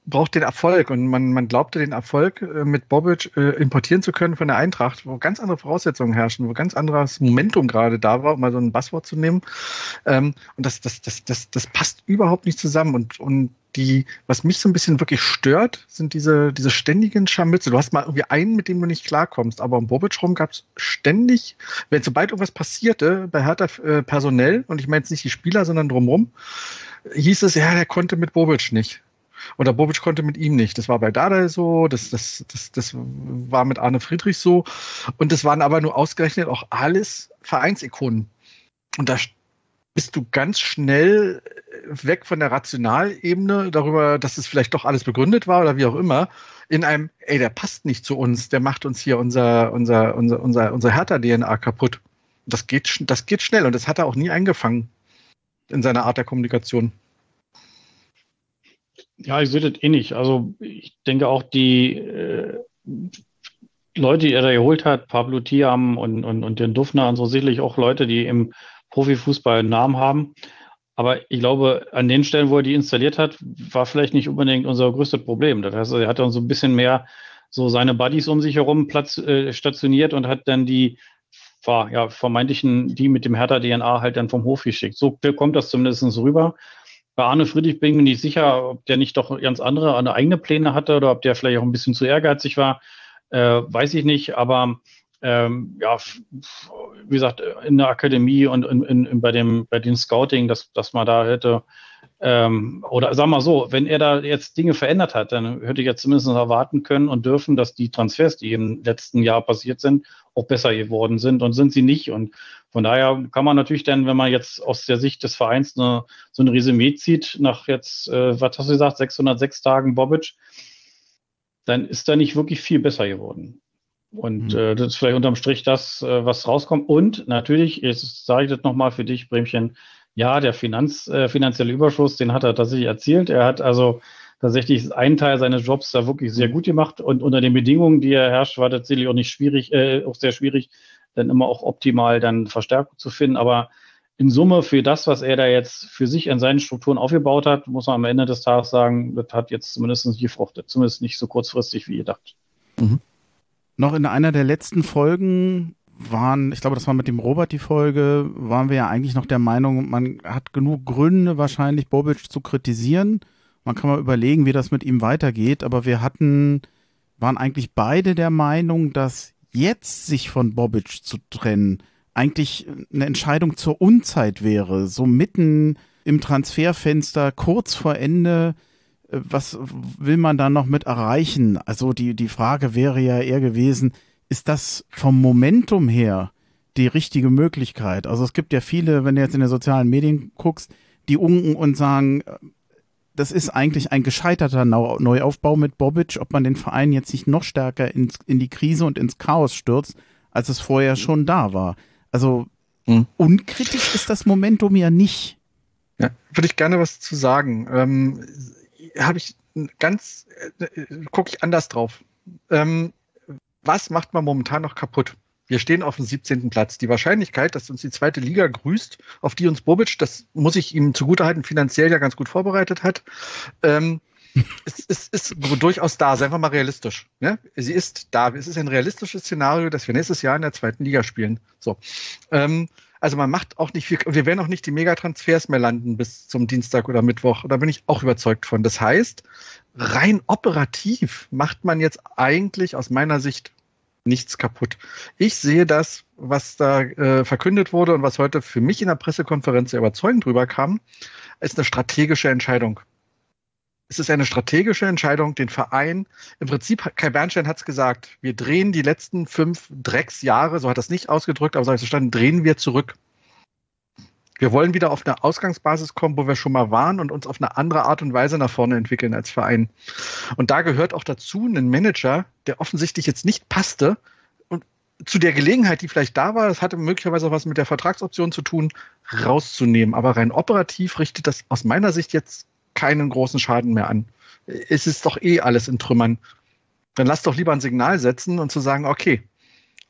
braucht den Erfolg und man, man glaubte den Erfolg äh, mit Bobic äh, importieren zu können von der Eintracht, wo ganz andere Voraussetzungen herrschen, wo ganz anderes Momentum gerade da war, um mal so ein Basswort zu nehmen. Ähm, und das, das, das, das, das passt überhaupt nicht zusammen. Und, und die, was mich so ein bisschen wirklich stört, sind diese, diese ständigen Scharmütze. Du hast mal irgendwie einen, mit dem du nicht klarkommst, aber um Bobic rum gab es ständig, wenn sobald irgendwas passierte, bei Hertha äh, personell, und ich meine jetzt nicht die Spieler, sondern drumherum, hieß es, ja, der konnte mit Bobic nicht. Oder Bobic konnte mit ihm nicht. Das war bei Dada so, das, das, das, das war mit Arne Friedrich so. Und das waren aber nur ausgerechnet auch alles Vereinsikonen. Und da bist du ganz schnell weg von der Rationalebene darüber, dass es vielleicht doch alles begründet war oder wie auch immer, in einem, ey, der passt nicht zu uns, der macht uns hier unser, unser, unser, unser, unser Hertha-DNA kaputt. Das geht, das geht schnell und das hat er auch nie eingefangen in seiner Art der Kommunikation. Ja, ich sehe das eh nicht. Also ich denke auch die äh, Leute, die er da geholt hat, Pablo Tiam und, und, und den Duffner und so sicherlich auch Leute, die im Profifußball einen Namen haben. Aber ich glaube, an den Stellen, wo er die installiert hat, war vielleicht nicht unbedingt unser größtes Problem. Das heißt, er hat dann so ein bisschen mehr so seine Buddies um sich herum Platz äh, stationiert und hat dann die war, ja, vermeintlichen, die mit dem Hertha-DNA halt dann vom Hof geschickt. So kommt das zumindest rüber. Bei Arne Friedrich bin ich mir nicht sicher, ob der nicht doch ganz andere, eine eigene Pläne hatte oder ob der vielleicht auch ein bisschen zu ehrgeizig war. Äh, weiß ich nicht, aber ähm, ja, wie gesagt, in der Akademie und in, in, in, bei dem bei dem Scouting, dass, dass man da hätte, ähm, oder sag mal so, wenn er da jetzt Dinge verändert hat, dann hätte ich jetzt zumindest erwarten können und dürfen, dass die Transfers, die im letzten Jahr passiert sind, auch besser geworden sind und sind sie nicht. Und von daher kann man natürlich dann, wenn man jetzt aus der Sicht des Vereins eine, so ein Resümee zieht, nach jetzt, äh, was hast du gesagt, 606 Tagen Bobic, dann ist da nicht wirklich viel besser geworden. Und mhm. äh, das ist vielleicht unterm Strich das, äh, was rauskommt. Und natürlich, jetzt sage ich das nochmal für dich, Bremchen, ja, der Finanz, äh, finanzielle Überschuss, den hat er tatsächlich erzielt. Er hat also tatsächlich einen Teil seines Jobs da wirklich sehr gut gemacht und unter den Bedingungen, die er herrscht, war tatsächlich auch nicht schwierig, äh, auch sehr schwierig, dann immer auch optimal dann Verstärkung zu finden. Aber in Summe für das, was er da jetzt für sich an seinen Strukturen aufgebaut hat, muss man am Ende des Tages sagen, das hat jetzt zumindest nicht gefruchtet, zumindest nicht so kurzfristig wie gedacht. Mhm. Noch in einer der letzten Folgen waren, ich glaube, das war mit dem Robert die Folge, waren wir ja eigentlich noch der Meinung, man hat genug Gründe wahrscheinlich Bobic zu kritisieren. Man kann mal überlegen, wie das mit ihm weitergeht, aber wir hatten, waren eigentlich beide der Meinung, dass jetzt sich von Bobic zu trennen eigentlich eine Entscheidung zur Unzeit wäre, so mitten im Transferfenster, kurz vor Ende. Äh, was will man da noch mit erreichen? Also die, die Frage wäre ja eher gewesen, ist das vom Momentum her die richtige Möglichkeit? Also es gibt ja viele, wenn du jetzt in den sozialen Medien guckst, die unken und sagen, das ist eigentlich ein gescheiterter Neuaufbau mit Bobic, ob man den Verein jetzt nicht noch stärker ins, in die Krise und ins Chaos stürzt, als es vorher schon da war. Also hm. unkritisch ist das Momentum ja nicht. Ja, würde ich gerne was zu sagen. Ähm, Habe ich ganz, äh, gucke ich anders drauf. Ähm, was macht man momentan noch kaputt? Wir stehen auf dem 17. Platz. Die Wahrscheinlichkeit, dass uns die zweite Liga grüßt, auf die uns Bobic, das muss ich ihm zugutehalten, finanziell ja ganz gut vorbereitet hat, ähm, ist, ist, ist durchaus da. Sei einfach mal realistisch. Ne? Sie ist da. Es ist ein realistisches Szenario, dass wir nächstes Jahr in der zweiten Liga spielen. So. Ähm, also man macht auch nicht viel, wir werden auch nicht die Megatransfers mehr landen bis zum Dienstag oder Mittwoch. Da bin ich auch überzeugt von. Das heißt, rein operativ macht man jetzt eigentlich aus meiner Sicht nichts kaputt. Ich sehe das, was da äh, verkündet wurde und was heute für mich in der Pressekonferenz sehr überzeugend drüber kam, ist eine strategische Entscheidung. Es ist eine strategische Entscheidung, den Verein, im Prinzip, Kai Bernstein hat es gesagt, wir drehen die letzten fünf Drecksjahre, so hat es nicht ausgedrückt, aber so heißt es stand, drehen wir zurück. Wir wollen wieder auf eine Ausgangsbasis kommen, wo wir schon mal waren und uns auf eine andere Art und Weise nach vorne entwickeln als Verein. Und da gehört auch dazu ein Manager, der offensichtlich jetzt nicht passte und zu der Gelegenheit, die vielleicht da war, das hatte möglicherweise auch was mit der Vertragsoption zu tun, rauszunehmen. Aber rein operativ richtet das aus meiner Sicht jetzt keinen großen Schaden mehr an. Es ist doch eh alles in Trümmern. Dann lass doch lieber ein Signal setzen und zu sagen, okay,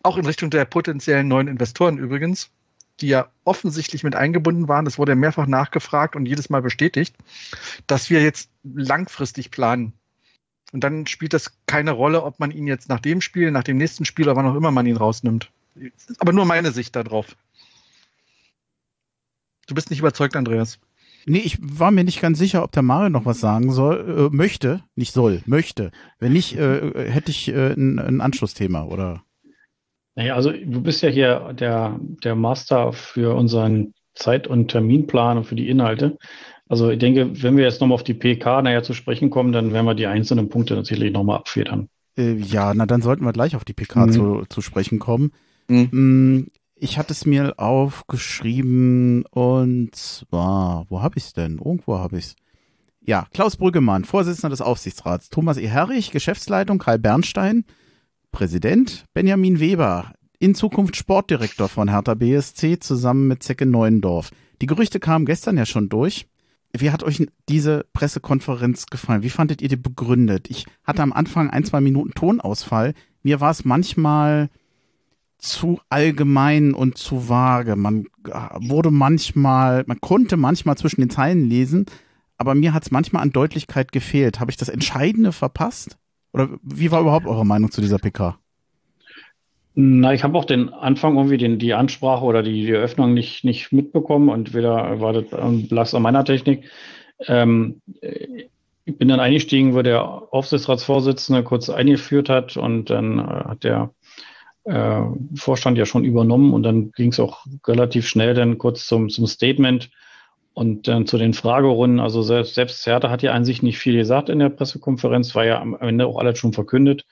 auch in Richtung der potenziellen neuen Investoren übrigens, die ja offensichtlich mit eingebunden waren, das wurde mehrfach nachgefragt und jedes Mal bestätigt, dass wir jetzt langfristig planen. Und dann spielt das keine Rolle, ob man ihn jetzt nach dem Spiel, nach dem nächsten Spiel oder wann auch immer man ihn rausnimmt. Aber nur meine Sicht darauf. Du bist nicht überzeugt, Andreas. Nee, ich war mir nicht ganz sicher, ob der Mario noch was sagen soll, äh, möchte, nicht soll, möchte. Wenn nicht, äh, hätte ich äh, ein, ein Anschlussthema, oder? Naja, also du bist ja hier der, der Master für unseren Zeit- und Terminplan und für die Inhalte. Also ich denke, wenn wir jetzt nochmal auf die PK nachher zu sprechen kommen, dann werden wir die einzelnen Punkte natürlich nochmal abfedern. Äh, ja, na dann sollten wir gleich auf die PK mhm. zu, zu sprechen kommen. Mhm. Ich hatte es mir aufgeschrieben und zwar, wo habe ich es denn? Irgendwo habe ich es. Ja, Klaus Brüggemann, Vorsitzender des Aufsichtsrats, Thomas E. Herrich, Geschäftsleitung, Karl Bernstein, Präsident Benjamin Weber, in Zukunft Sportdirektor von Hertha BSC zusammen mit Zecke Neuendorf. Die Gerüchte kamen gestern ja schon durch. Wie hat euch diese Pressekonferenz gefallen? Wie fandet ihr die begründet? Ich hatte am Anfang ein, zwei Minuten Tonausfall. Mir war es manchmal zu allgemein und zu vage. Man wurde manchmal, man konnte manchmal zwischen den Zeilen lesen, aber mir hat es manchmal an Deutlichkeit gefehlt. Habe ich das Entscheidende verpasst? Oder wie war überhaupt eure Meinung zu dieser PK? Na, ich habe auch den Anfang irgendwie den, die Ansprache oder die, die Eröffnung nicht, nicht mitbekommen und weder war das lag an meiner Technik. Ähm, ich bin dann eingestiegen, wo der Aufsichtsratsvorsitzende kurz eingeführt hat und dann äh, hat der äh, Vorstand ja schon übernommen und dann ging es auch relativ schnell dann kurz zum, zum Statement und dann zu den Fragerunden, also selbst, selbst Hertha hat ja an sich nicht viel gesagt in der Pressekonferenz, war ja am Ende auch alles schon verkündet.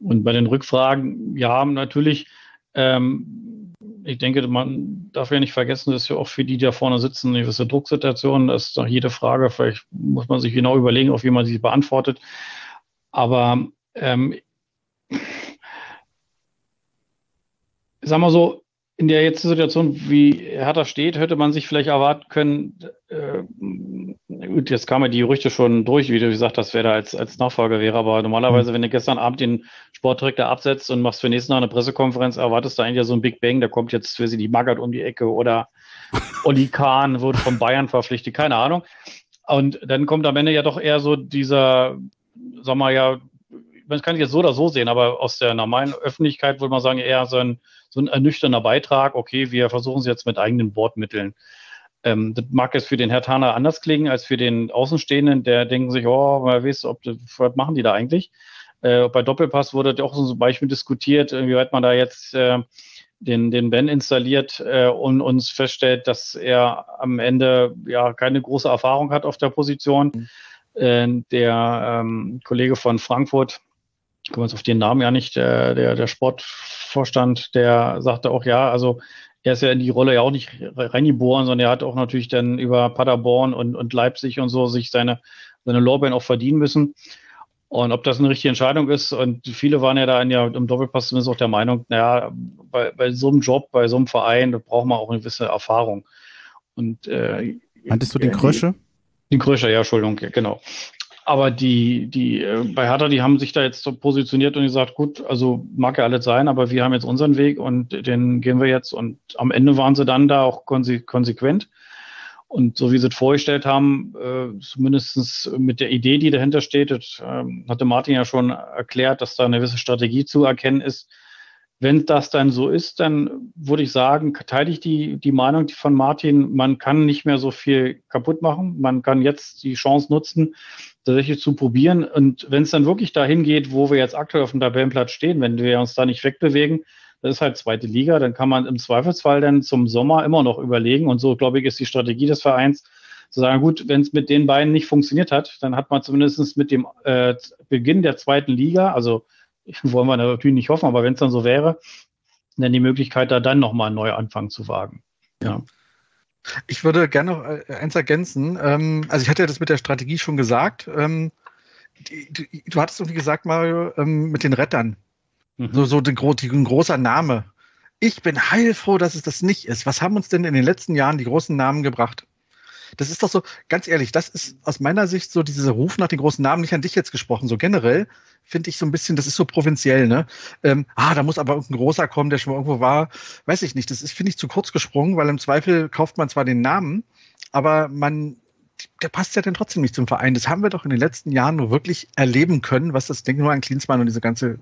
Und bei den Rückfragen, ja, natürlich, ähm, ich denke, man darf ja nicht vergessen, dass ja auch für die, die da vorne sitzen, eine gewisse Drucksituation ist. Nach jede Frage, vielleicht muss man sich genau überlegen, auf wie man sie beantwortet. Aber ähm, sagen wir so, in der jetzt Situation, wie Hertha steht, hätte man sich vielleicht erwarten können, äh, gut, jetzt kamen ja die Gerüchte schon durch, wie du gesagt hast, wer da als, als Nachfolger wäre, aber normalerweise, mhm. wenn du gestern Abend den Sportdirektor absetzt und machst für nächsten Tag eine Pressekonferenz, erwartest du eigentlich ja so ein Big Bang, da kommt jetzt für sie die Magath um die Ecke oder Olli Kahn wurde von Bayern verpflichtet, keine Ahnung. Und dann kommt am Ende ja doch eher so dieser, sag mal ja, man kann es jetzt so oder so sehen, aber aus der normalen Öffentlichkeit würde man sagen, eher so ein so ein ernüchternder Beitrag, okay, wir versuchen es jetzt mit eigenen Bordmitteln. Ähm, das mag jetzt für den Herr Taner anders klingen als für den Außenstehenden, der denken sich, oh, wer weiß, ob, was machen die da eigentlich? Äh, bei Doppelpass wurde auch so ein Beispiel diskutiert, wie weit man da jetzt äh, den, den Ben installiert äh, und uns feststellt, dass er am Ende ja keine große Erfahrung hat auf der Position. Mhm. Äh, der ähm, Kollege von Frankfurt, ich komme jetzt auf den Namen ja nicht, der, der, der Sportvorstand, der sagte auch, ja, also er ist ja in die Rolle ja auch nicht reingeboren, sondern er hat auch natürlich dann über Paderborn und, und Leipzig und so sich seine, seine Lorbeeren auch verdienen müssen. Und ob das eine richtige Entscheidung ist, und viele waren ja da in ja, im Doppelpass zumindest auch der Meinung, naja, bei, bei so einem Job, bei so einem Verein, da braucht man auch eine gewisse Erfahrung. Und äh, Meintest du den Krösche? Den Krösche, ja, Entschuldigung, genau. Aber die, die, äh, bei Hertha, die haben sich da jetzt so positioniert und gesagt, gut, also mag ja alles sein, aber wir haben jetzt unseren Weg und den gehen wir jetzt. Und am Ende waren sie dann da auch konse konsequent. Und so wie sie es vorgestellt haben, äh, zumindest mit der Idee, die dahinter steht, das, äh, hatte Martin ja schon erklärt, dass da eine gewisse Strategie zu erkennen ist. Wenn das dann so ist, dann würde ich sagen, teile ich die, die Meinung von Martin, man kann nicht mehr so viel kaputt machen. Man kann jetzt die Chance nutzen, tatsächlich zu probieren. Und wenn es dann wirklich dahin geht, wo wir jetzt aktuell auf dem Tabellenplatz stehen, wenn wir uns da nicht wegbewegen, das ist halt zweite Liga, dann kann man im Zweifelsfall dann zum Sommer immer noch überlegen. Und so, glaube ich, ist die Strategie des Vereins, zu sagen, gut, wenn es mit den beiden nicht funktioniert hat, dann hat man zumindest mit dem äh, Beginn der zweiten Liga, also wollen wir natürlich nicht hoffen, aber wenn es dann so wäre, dann die Möglichkeit, da dann nochmal einen Neuanfang zu wagen. Ja. Ich würde gerne noch äh, eins ergänzen. Ähm, also ich hatte ja das mit der Strategie schon gesagt. Ähm, du hattest irgendwie gesagt, Mario, ähm, mit den Rettern. Mhm. So, so ein, ein großer Name. Ich bin heilfroh, dass es das nicht ist. Was haben uns denn in den letzten Jahren die großen Namen gebracht? Das ist doch so, ganz ehrlich, das ist aus meiner Sicht so dieser Ruf nach den großen Namen, nicht an dich jetzt gesprochen, so generell finde ich so ein bisschen, das ist so provinziell, ne? Ähm, ah, da muss aber irgendein großer kommen, der schon mal irgendwo war. Weiß ich nicht. Das ist, finde ich, zu kurz gesprungen, weil im Zweifel kauft man zwar den Namen, aber man, der passt ja dann trotzdem nicht zum Verein. Das haben wir doch in den letzten Jahren nur wirklich erleben können, was das, denke nur an Klinsmann und diese ganze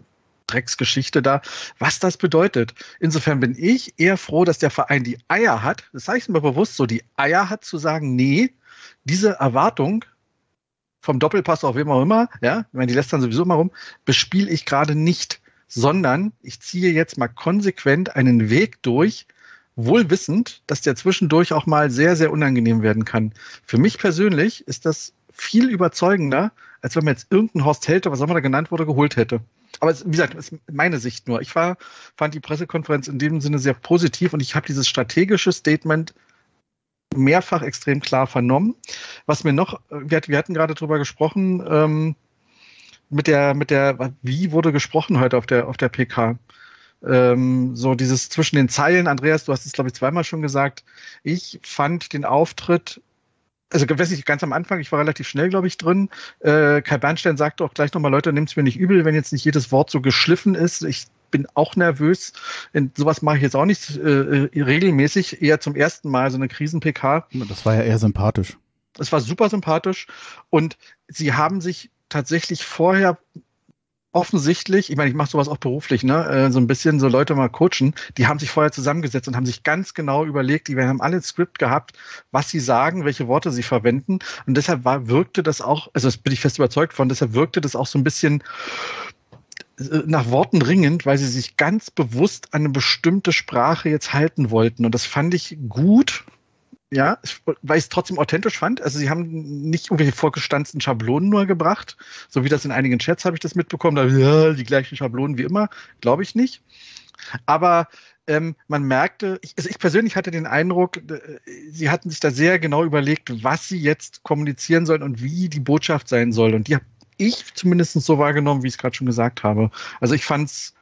Drecksgeschichte da, was das bedeutet. Insofern bin ich eher froh, dass der Verein die Eier hat, das sage ich mir bewusst so, die Eier hat zu sagen, nee, diese Erwartung vom Doppelpass auf wem auch immer, ja, ich meine, die lässt dann sowieso mal rum, bespiele ich gerade nicht, sondern ich ziehe jetzt mal konsequent einen Weg durch, wohl wissend, dass der zwischendurch auch mal sehr, sehr unangenehm werden kann. Für mich persönlich ist das viel überzeugender, als wenn man jetzt irgendeinen Horst Helte, was auch immer da genannt wurde, geholt hätte. Aber wie gesagt, das ist meine Sicht nur. Ich war, fand die Pressekonferenz in dem Sinne sehr positiv und ich habe dieses strategische Statement mehrfach extrem klar vernommen. Was mir noch, wir, wir hatten gerade drüber gesprochen, ähm, mit der, mit der, wie wurde gesprochen heute auf der, auf der PK? Ähm, so dieses zwischen den Zeilen, Andreas, du hast es glaube ich zweimal schon gesagt. Ich fand den Auftritt also weiß nicht, ganz am Anfang, ich war relativ schnell, glaube ich, drin. Äh, Kai Bernstein sagte auch gleich nochmal, Leute, nehmt es mir nicht übel, wenn jetzt nicht jedes Wort so geschliffen ist. Ich bin auch nervös. In sowas mache ich jetzt auch nicht äh, regelmäßig, eher zum ersten Mal so eine Krisen-PK. Das war ja eher sympathisch. Es war super sympathisch und sie haben sich tatsächlich vorher offensichtlich, ich meine, ich mache sowas auch beruflich, ne, äh, so ein bisschen so Leute mal coachen, die haben sich vorher zusammengesetzt und haben sich ganz genau überlegt, die haben alle ein Skript gehabt, was sie sagen, welche Worte sie verwenden. Und deshalb war, wirkte das auch, also das bin ich fest überzeugt von, deshalb wirkte das auch so ein bisschen äh, nach Worten ringend, weil sie sich ganz bewusst an eine bestimmte Sprache jetzt halten wollten. Und das fand ich gut, ja, weil ich es trotzdem authentisch fand. Also sie haben nicht irgendwelche vorgestanzten Schablonen nur gebracht, so wie das in einigen Chats habe ich das mitbekommen. Da, ja, die gleichen Schablonen wie immer, glaube ich nicht. Aber ähm, man merkte, ich, also ich persönlich hatte den Eindruck, äh, sie hatten sich da sehr genau überlegt, was sie jetzt kommunizieren sollen und wie die Botschaft sein soll. Und die habe ich zumindest so wahrgenommen, wie ich es gerade schon gesagt habe. Also ich fand's,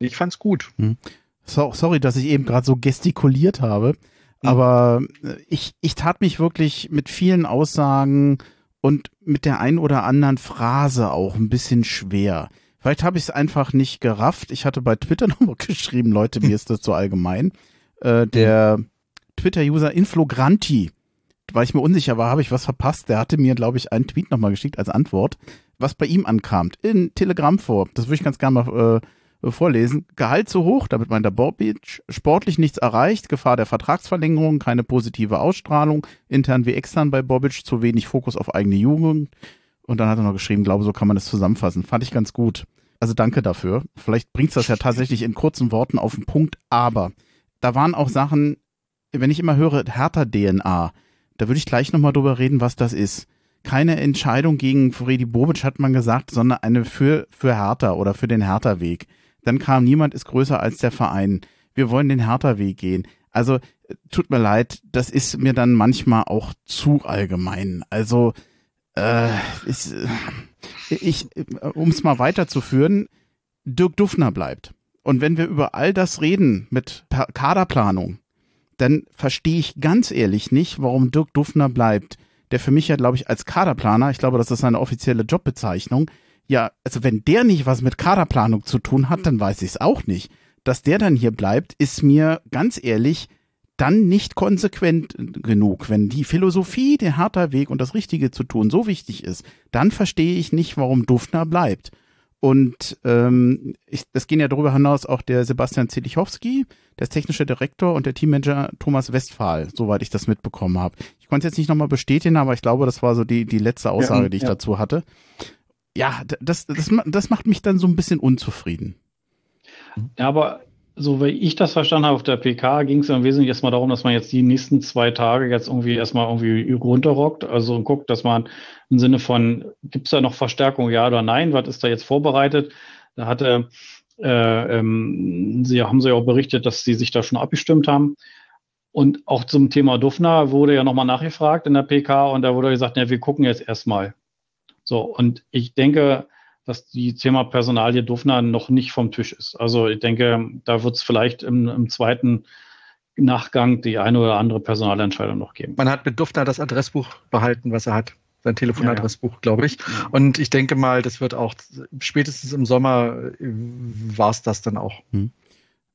ich fand's gut. Hm. So, sorry, dass ich eben gerade so gestikuliert habe. Mhm. Aber äh, ich, ich tat mich wirklich mit vielen Aussagen und mit der ein oder anderen Phrase auch ein bisschen schwer. Vielleicht habe ich es einfach nicht gerafft. Ich hatte bei Twitter nochmal geschrieben, Leute, mir ist das so allgemein. Äh, der Twitter-User Inflogranti, weil ich mir unsicher war, habe ich was verpasst. Der hatte mir, glaube ich, einen Tweet nochmal geschickt als Antwort, was bei ihm ankam. In Telegram vor. Das würde ich ganz gerne mal äh, vorlesen. Gehalt zu hoch, damit meint der Bobic, sportlich nichts erreicht, Gefahr der Vertragsverlängerung, keine positive Ausstrahlung, intern wie extern bei Bobic, zu wenig Fokus auf eigene Jugend. Und dann hat er noch geschrieben, glaube, so kann man das zusammenfassen. Fand ich ganz gut. Also danke dafür. Vielleicht bringt's das ja tatsächlich in kurzen Worten auf den Punkt, aber da waren auch Sachen, wenn ich immer höre, härter DNA, da würde ich gleich nochmal drüber reden, was das ist. Keine Entscheidung gegen Freddy Bobic, hat man gesagt, sondern eine für, für Hertha oder für den Hertha-Weg. Dann kam, niemand ist größer als der Verein. Wir wollen den Hertha-Weg gehen. Also, tut mir leid, das ist mir dann manchmal auch zu allgemein. Also, äh, ist, ich, um es mal weiterzuführen, Dirk Duffner bleibt. Und wenn wir über all das reden mit Kaderplanung, dann verstehe ich ganz ehrlich nicht, warum Dirk Duffner bleibt. Der für mich ja, glaube ich, als Kaderplaner, ich glaube, das ist seine offizielle Jobbezeichnung, ja, also wenn der nicht was mit Kaderplanung zu tun hat, dann weiß ich es auch nicht. Dass der dann hier bleibt, ist mir ganz ehrlich dann nicht konsequent genug. Wenn die Philosophie, der harter Weg und das Richtige zu tun so wichtig ist, dann verstehe ich nicht, warum Duffner bleibt. Und ähm, ich, das gehen ja darüber hinaus auch der Sebastian Zelichowski, der technische Direktor und der Teammanager Thomas Westphal, soweit ich das mitbekommen habe. Ich konnte es jetzt nicht nochmal bestätigen, aber ich glaube, das war so die, die letzte Aussage, ja, die ich ja. dazu hatte. Ja, das, das, das macht mich dann so ein bisschen unzufrieden. Ja, aber so wie ich das verstanden habe auf der PK, ging es im Wesentlichen erstmal darum, dass man jetzt die nächsten zwei Tage jetzt irgendwie erstmal irgendwie runterrockt, also guckt, dass man im Sinne von, gibt es da noch Verstärkung, ja oder nein, was ist da jetzt vorbereitet? Da hatte, äh, ähm, sie haben sie auch berichtet, dass sie sich da schon abgestimmt haben. Und auch zum Thema Dufner wurde ja nochmal nachgefragt in der PK und da wurde gesagt, ja, wir gucken jetzt erstmal. So, und ich denke, dass die Thema Personalie Dufner noch nicht vom Tisch ist. Also ich denke, da wird es vielleicht im, im, zweiten Nachgang die eine oder andere Personalentscheidung noch geben. Man hat mit Dufner das Adressbuch behalten, was er hat. Sein Telefonadressbuch, ja, ja. glaube ich. Und ich denke mal, das wird auch spätestens im Sommer äh, war es das dann auch. Hm.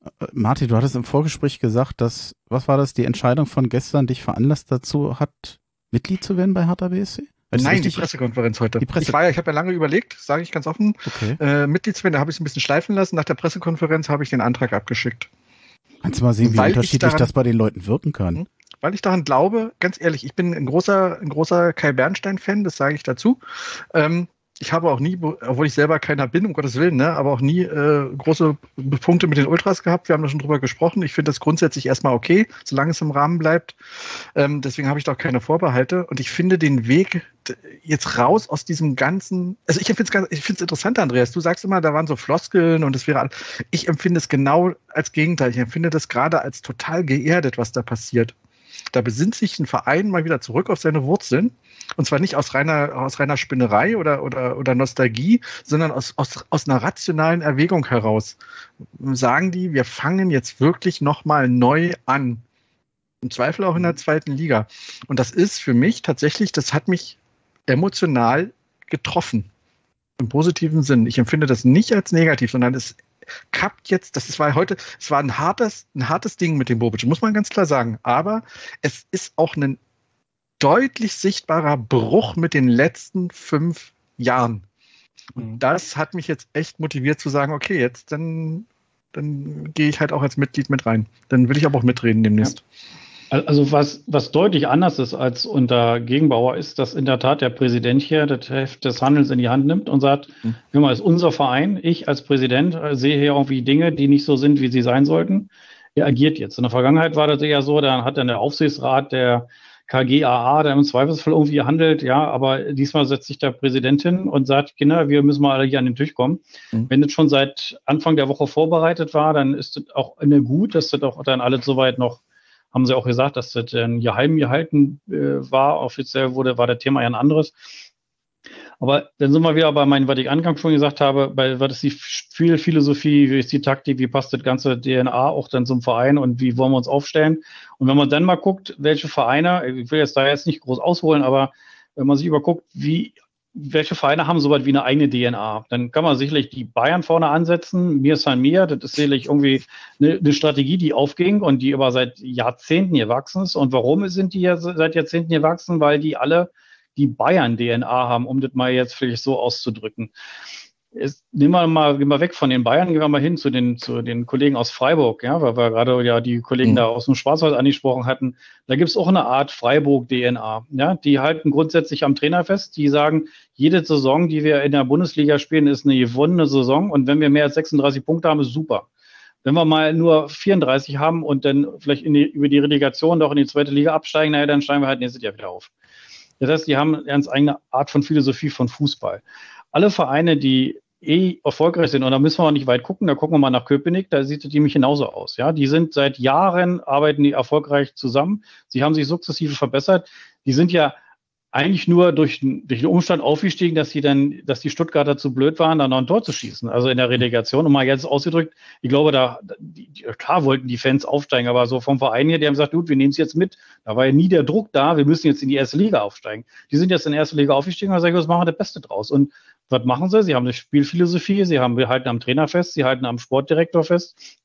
Äh, Martin, du hattest im Vorgespräch gesagt, dass, was war das, die Entscheidung von gestern dich veranlasst dazu hat, Mitglied zu werden bei Hertha BSC? Nein, die Pressekonferenz heute. Die Presse ich war ja, ich habe ja lange überlegt, sage ich ganz offen, okay. äh, Mitgliedswende habe ich es ein bisschen schleifen lassen. Nach der Pressekonferenz habe ich den Antrag abgeschickt. Kannst du mal sehen, wie weil unterschiedlich daran, das bei den Leuten wirken kann? Hm? Weil ich daran glaube, ganz ehrlich, ich bin ein großer, ein großer Kai Bernstein-Fan, das sage ich dazu. Ähm, ich habe auch nie, obwohl ich selber keiner bin, um Gottes Willen, ne, aber auch nie äh, große Punkte mit den Ultras gehabt. Wir haben da schon drüber gesprochen. Ich finde das grundsätzlich erstmal okay, solange es im Rahmen bleibt. Ähm, deswegen habe ich da auch keine Vorbehalte. Und ich finde den Weg jetzt raus aus diesem ganzen, also ich finde es es interessant, Andreas. Du sagst immer, da waren so Floskeln und es wäre, ich empfinde es genau als Gegenteil. Ich empfinde das gerade als total geerdet, was da passiert. Da besinnt sich ein Verein mal wieder zurück auf seine Wurzeln. Und zwar nicht aus reiner, aus reiner Spinnerei oder, oder, oder Nostalgie, sondern aus, aus, aus einer rationalen Erwägung heraus. Sagen die, wir fangen jetzt wirklich nochmal neu an. Im Zweifel auch in der zweiten Liga. Und das ist für mich tatsächlich, das hat mich emotional getroffen. Im positiven Sinn. Ich empfinde das nicht als negativ, sondern es kappt jetzt, das war heute, es war ein hartes, ein hartes Ding mit dem Bobic, muss man ganz klar sagen. Aber es ist auch ein deutlich sichtbarer Bruch mit den letzten fünf Jahren. Und mhm. das hat mich jetzt echt motiviert zu sagen, okay, jetzt dann, dann gehe ich halt auch als Mitglied mit rein. Dann will ich aber auch mitreden demnächst. Ja. Also was, was deutlich anders ist als unter Gegenbauer ist, dass in der Tat der Präsident hier das Heft des Handelns in die Hand nimmt und sagt, mhm. hör mal, ist unser Verein, ich als Präsident äh, sehe hier irgendwie Dinge, die nicht so sind, wie sie sein sollten. Er agiert jetzt. In der Vergangenheit war das eher so, dann hat dann der Aufsichtsrat der KGAA, der im Zweifelsfall irgendwie handelt, ja, aber diesmal setzt sich der Präsident hin und sagt, Kinder, wir müssen mal alle hier an den Tisch kommen. Mhm. Wenn das schon seit Anfang der Woche vorbereitet war, dann ist das auch eine gut, dass das auch dann alles soweit noch haben sie auch gesagt, dass das ein geheim gehalten äh, war. Offiziell wurde, war das Thema ja ein anderes. Aber dann sind wir wieder bei meinem, was ich anfangs schon gesagt habe, bei was ist die viel Philosophie, wie ist die Taktik, wie passt das ganze DNA auch dann zum Verein und wie wollen wir uns aufstellen? Und wenn man dann mal guckt, welche Vereine, ich will jetzt da jetzt nicht groß ausholen, aber wenn man sich überguckt, wie welche Vereine haben so weit wie eine eigene DNA? Dann kann man sicherlich die Bayern vorne ansetzen. Mir San Mir, das ist sicherlich irgendwie eine, eine, Strategie, die aufging und die aber seit Jahrzehnten gewachsen ist. Und warum sind die ja seit Jahrzehnten gewachsen? Weil die alle die Bayern-DNA haben, um das mal jetzt vielleicht so auszudrücken. Ist, nehmen wir mal, gehen wir weg von den Bayern, gehen wir mal hin zu den, zu den Kollegen aus Freiburg, ja, weil wir gerade ja die Kollegen mhm. da aus dem Schwarzwald angesprochen hatten. Da gibt es auch eine Art Freiburg-DNA. Ja, die halten grundsätzlich am Trainer fest. Die sagen, jede Saison, die wir in der Bundesliga spielen, ist eine gewonnene Saison. Und wenn wir mehr als 36 Punkte haben, ist super. Wenn wir mal nur 34 haben und dann vielleicht die, über die Relegation doch in die zweite Liga absteigen, naja, dann steigen wir halt nächstes Jahr wieder auf. Das heißt, die haben eine ganz eigene Art von Philosophie von Fußball. Alle Vereine, die eh erfolgreich sind, und da müssen wir auch nicht weit gucken, da gucken wir mal nach Köpenick, da sieht es nämlich genauso aus. Ja, die sind seit Jahren, arbeiten die erfolgreich zusammen. Sie haben sich sukzessive verbessert. Die sind ja eigentlich nur durch, durch den Umstand aufgestiegen, dass sie dann, dass die Stuttgarter zu blöd waren, da noch ein Tor zu schießen. Also in der Relegation. Und mal jetzt ausgedrückt, ich glaube, da, die, klar wollten die Fans aufsteigen, aber so vom Verein her, die haben gesagt, gut, wir nehmen es jetzt mit. Da war ja nie der Druck da, wir müssen jetzt in die erste Liga aufsteigen. Die sind jetzt in die erste Liga aufgestiegen und sagen, was machen wir das Beste draus? Und was machen sie? Sie haben eine Spielphilosophie, sie haben, wir halten am Trainer fest, sie halten am Sportdirektor fest.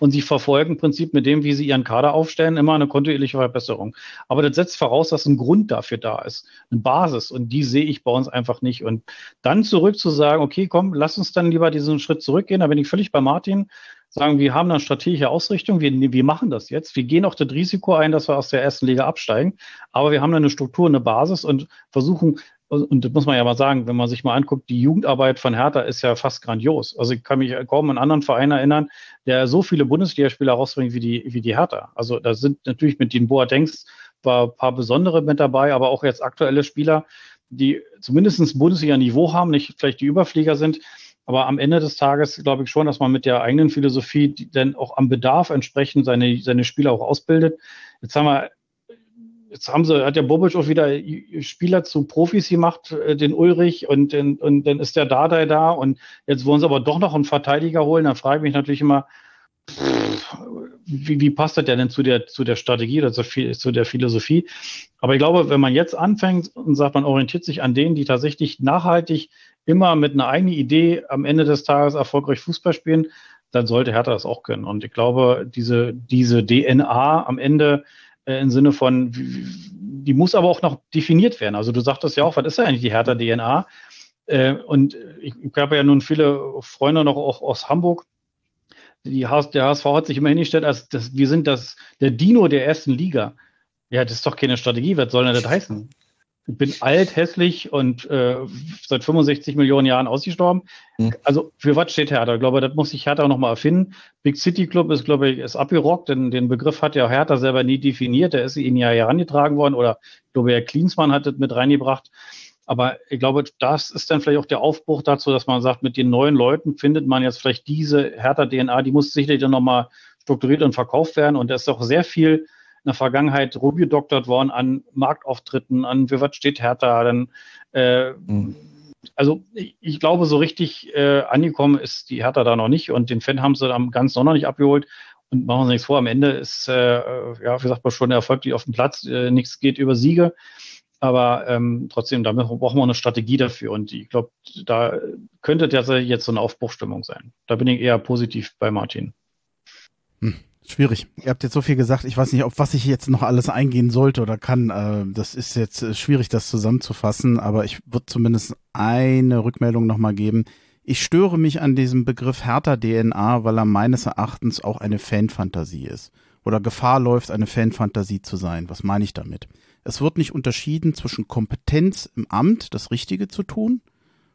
Und sie verfolgen im Prinzip mit dem, wie sie ihren Kader aufstellen, immer eine kontinuierliche Verbesserung. Aber das setzt voraus, dass ein Grund dafür da ist, eine Basis. Und die sehe ich bei uns einfach nicht. Und dann zurück zu sagen, okay, komm, lass uns dann lieber diesen Schritt zurückgehen, da bin ich völlig bei Martin, sagen, wir haben eine strategische Ausrichtung, wir, wir machen das jetzt, wir gehen auch das Risiko ein, dass wir aus der ersten Liga absteigen, aber wir haben eine Struktur, eine Basis und versuchen und das muss man ja mal sagen, wenn man sich mal anguckt, die Jugendarbeit von Hertha ist ja fast grandios. Also ich kann mich kaum an einen anderen Verein erinnern, der so viele Bundesligaspieler rausbringt wie die, wie die Hertha. Also da sind natürlich mit den Boatengs war ein paar besondere mit dabei, aber auch jetzt aktuelle Spieler, die zumindest Bundesliga-Niveau haben, nicht vielleicht die Überflieger sind. Aber am Ende des Tages glaube ich schon, dass man mit der eigenen Philosophie dann auch am Bedarf entsprechend seine, seine Spieler auch ausbildet. Jetzt haben wir jetzt haben sie, hat der Bobic auch wieder Spieler zu Profis gemacht, äh, den Ulrich, und, und, und dann ist der Dardai da und jetzt wollen sie aber doch noch einen Verteidiger holen. Dann frage ich mich natürlich immer, wie, wie passt das denn zu der, zu der Strategie oder zu, zu der Philosophie? Aber ich glaube, wenn man jetzt anfängt und sagt, man orientiert sich an denen, die tatsächlich nachhaltig immer mit einer eigenen Idee am Ende des Tages erfolgreich Fußball spielen, dann sollte Hertha das auch können. Und ich glaube, diese, diese DNA am Ende äh, im Sinne von, die muss aber auch noch definiert werden. Also du sagtest ja auch, was ist ja eigentlich die härter DNA? Äh, und ich, ich habe ja nun viele Freunde noch auch aus Hamburg. Die HS, der HSV hat sich immer hingestellt, als das, wir sind das, der Dino der ersten Liga. Ja, das ist doch keine Strategie. Was soll denn das heißen? Ich bin alt, hässlich und äh, seit 65 Millionen Jahren ausgestorben. Mhm. Also für was steht Hertha? Ich glaube, das muss sich Hertha nochmal erfinden. Big City Club ist, glaube ich, ist abgerockt, denn den Begriff hat ja Hertha selber nie definiert. Der ist ihnen ja herangetragen worden oder ich glaube, Herr Klinsmann hat das mit reingebracht. Aber ich glaube, das ist dann vielleicht auch der Aufbruch dazu, dass man sagt, mit den neuen Leuten findet man jetzt vielleicht diese Hertha-DNA, die muss sicherlich dann nochmal strukturiert und verkauft werden. Und da ist auch sehr viel in der Vergangenheit rumgedoktert worden an Marktauftritten, an für was steht Hertha, dann äh, mhm. also ich, ich, glaube, so richtig äh, angekommen ist die Hertha da noch nicht und den Fan haben sie dann ganz noch nicht abgeholt. Und machen wir uns nichts vor, am Ende ist, äh, ja, wie sagt man schon, der Erfolg liegt auf dem Platz, äh, nichts geht über Siege. Aber ähm, trotzdem, da brauchen wir eine Strategie dafür. Und ich glaube, da könnte tatsächlich jetzt so eine Aufbruchstimmung sein. Da bin ich eher positiv bei Martin. Hm. Schwierig. Ihr habt jetzt so viel gesagt. Ich weiß nicht, auf was ich jetzt noch alles eingehen sollte oder kann. Äh, das ist jetzt äh, schwierig, das zusammenzufassen, aber ich würde zumindest eine Rückmeldung nochmal geben. Ich störe mich an diesem Begriff härter DNA, weil er meines Erachtens auch eine Fanfantasie ist. Oder Gefahr läuft, eine Fanfantasie zu sein. Was meine ich damit? Es wird nicht unterschieden zwischen Kompetenz im Amt, das Richtige zu tun,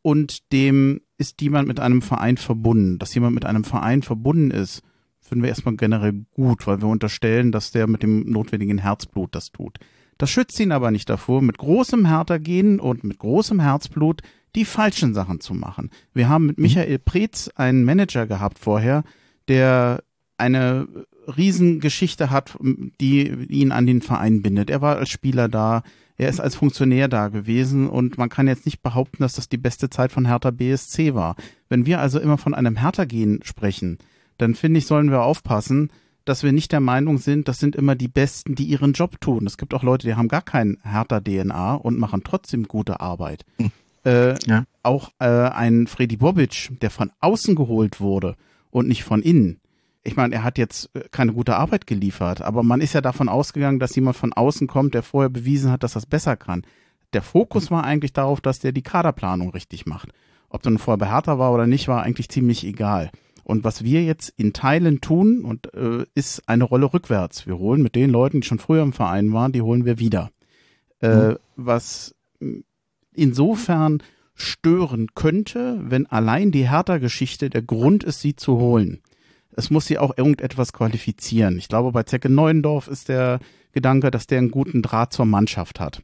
und dem ist jemand mit einem Verein verbunden. Dass jemand mit einem Verein verbunden ist, finden wir erstmal generell gut, weil wir unterstellen, dass der mit dem notwendigen Herzblut das tut. Das schützt ihn aber nicht davor, mit großem Härtergehen und mit großem Herzblut die falschen Sachen zu machen. Wir haben mit mhm. Michael Preetz einen Manager gehabt vorher, der eine Riesengeschichte hat, die ihn an den Verein bindet. Er war als Spieler da, er ist als Funktionär da gewesen und man kann jetzt nicht behaupten, dass das die beste Zeit von Hertha BSC war. Wenn wir also immer von einem Hertha-Gehen sprechen, dann finde ich, sollen wir aufpassen, dass wir nicht der Meinung sind, das sind immer die Besten, die ihren Job tun. Es gibt auch Leute, die haben gar kein härter DNA und machen trotzdem gute Arbeit. Hm. Äh, ja. Auch äh, ein Freddy Bobic, der von außen geholt wurde und nicht von innen. Ich meine, er hat jetzt äh, keine gute Arbeit geliefert, aber man ist ja davon ausgegangen, dass jemand von außen kommt, der vorher bewiesen hat, dass das besser kann. Der Fokus war eigentlich darauf, dass der die Kaderplanung richtig macht. ob dann vorher bei Hertha war oder nicht, war eigentlich ziemlich egal. Und was wir jetzt in Teilen tun, und äh, ist eine Rolle rückwärts. Wir holen mit den Leuten, die schon früher im Verein waren, die holen wir wieder. Äh, mhm. Was insofern stören könnte, wenn allein die Hertha-Geschichte der Grund ist, sie zu holen. Es muss sie auch irgendetwas qualifizieren. Ich glaube, bei Zecke Neuendorf ist der Gedanke, dass der einen guten Draht zur Mannschaft hat.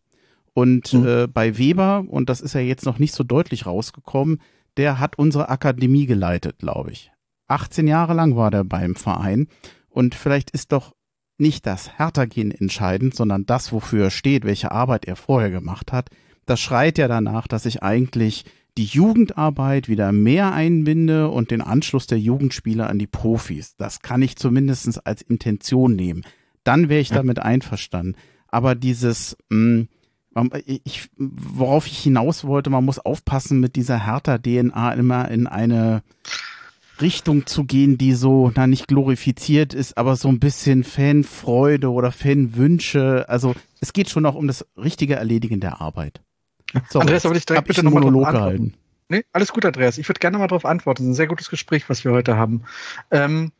Und mhm. äh, bei Weber, und das ist ja jetzt noch nicht so deutlich rausgekommen, der hat unsere Akademie geleitet, glaube ich. 18 Jahre lang war der beim Verein. Und vielleicht ist doch nicht das Hertha-Gehen entscheidend, sondern das, wofür er steht, welche Arbeit er vorher gemacht hat. Das schreit ja danach, dass ich eigentlich die Jugendarbeit wieder mehr einbinde und den Anschluss der Jugendspieler an die Profis. Das kann ich zumindest als Intention nehmen. Dann wäre ich ja. damit einverstanden. Aber dieses, mh, hm, ich, worauf ich hinaus wollte, man muss aufpassen, mit dieser härter DNA immer in eine Richtung zu gehen, die so, na, nicht glorifiziert ist, aber so ein bisschen Fanfreude oder Fanwünsche. Also es geht schon auch um das richtige Erledigen der Arbeit. So, Andreas, aber ich direkt bitte nochmal Monolog gehalten. Nee, alles gut, Andreas. Ich würde gerne mal darauf antworten. Das ist ein sehr gutes Gespräch, was wir heute haben. Ähm,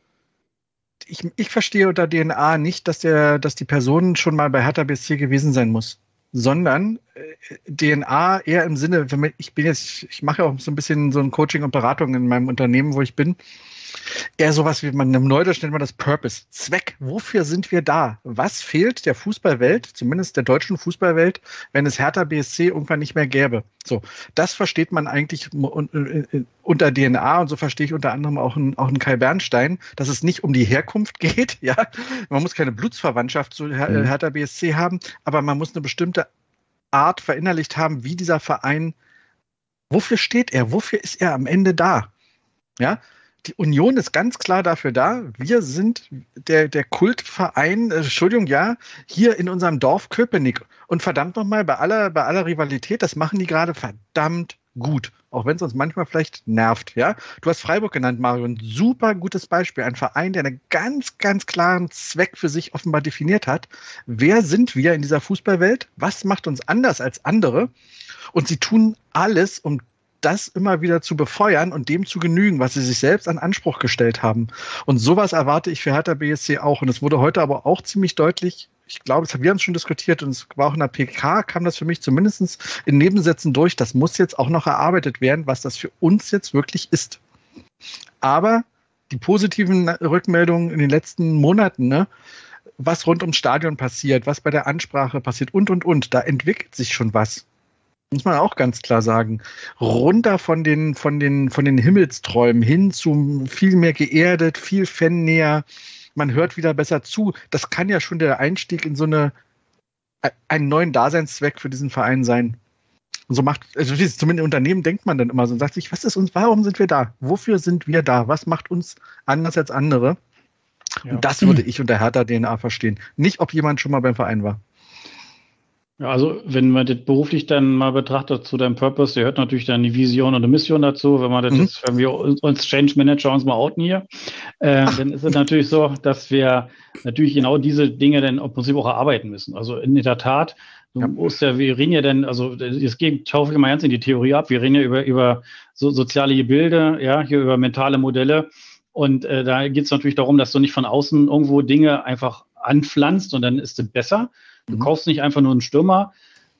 ich, ich verstehe unter DNA nicht, dass, der, dass die Person schon mal bei Hertha BSC gewesen sein muss sondern äh, DNA eher im Sinne, ich bin jetzt, ich mache auch so ein bisschen so ein Coaching und Beratung in meinem Unternehmen, wo ich bin. Eher sowas wie man im Neudeutsch nennt man das Purpose. Zweck. Wofür sind wir da? Was fehlt der Fußballwelt, zumindest der deutschen Fußballwelt, wenn es Hertha BSC irgendwann nicht mehr gäbe? So. Das versteht man eigentlich unter DNA und so verstehe ich unter anderem auch einen, auch einen Kai Bernstein, dass es nicht um die Herkunft geht. Ja, man muss keine Blutsverwandtschaft zu mhm. Hertha BSC haben, aber man muss eine bestimmte Art verinnerlicht haben, wie dieser Verein, wofür steht er? Wofür ist er am Ende da? Ja, die Union ist ganz klar dafür da. Wir sind der, der Kultverein, äh, Entschuldigung, ja, hier in unserem Dorf Köpenick. Und verdammt nochmal, bei aller, bei aller Rivalität, das machen die gerade verdammt gut. Auch wenn es uns manchmal vielleicht nervt, ja. Du hast Freiburg genannt, Mario, ein super gutes Beispiel. Ein Verein, der einen ganz, ganz klaren Zweck für sich offenbar definiert hat. Wer sind wir in dieser Fußballwelt? Was macht uns anders als andere? Und sie tun alles, um das immer wieder zu befeuern und dem zu genügen, was sie sich selbst an Anspruch gestellt haben. Und sowas erwarte ich für Hertha BSC auch. Und es wurde heute aber auch ziemlich deutlich, ich glaube, wir haben es schon diskutiert und es war auch in der PK, kam das für mich zumindest in Nebensätzen durch. Das muss jetzt auch noch erarbeitet werden, was das für uns jetzt wirklich ist. Aber die positiven Rückmeldungen in den letzten Monaten, ne, was rund ums Stadion passiert, was bei der Ansprache passiert und, und, und, da entwickelt sich schon was muss man auch ganz klar sagen, runter von den, von den, von den Himmelsträumen hin zu viel mehr geerdet, viel fannäher. Man hört wieder besser zu. Das kann ja schon der Einstieg in so eine, einen neuen Daseinszweck für diesen Verein sein. Und so macht, also zumindest im Unternehmen denkt man dann immer so und sagt sich, was ist uns, warum sind wir da? Wofür sind wir da? Was macht uns anders als andere? Ja. Und das würde ich unter härter DNA verstehen. Nicht, ob jemand schon mal beim Verein war. Ja, also wenn man das beruflich dann mal betrachtet zu deinem Purpose, der hört natürlich dann die Vision und die Mission dazu. Wenn man das mhm. jetzt, wenn wir uns Change Manager uns mal outen hier, äh, dann ist es natürlich so, dass wir natürlich genau diese Dinge dann im Prinzip auch erarbeiten müssen. Also in der Tat, du ja. musst ja, wir reden ja dann, also es geht, taufe ich mal ganz in die Theorie ab, wir reden ja über, über so soziale Gebilde, ja, hier über mentale Modelle. Und äh, da geht es natürlich darum, dass du nicht von außen irgendwo Dinge einfach anpflanzt und dann ist es besser, Du mhm. kaufst nicht einfach nur einen Stürmer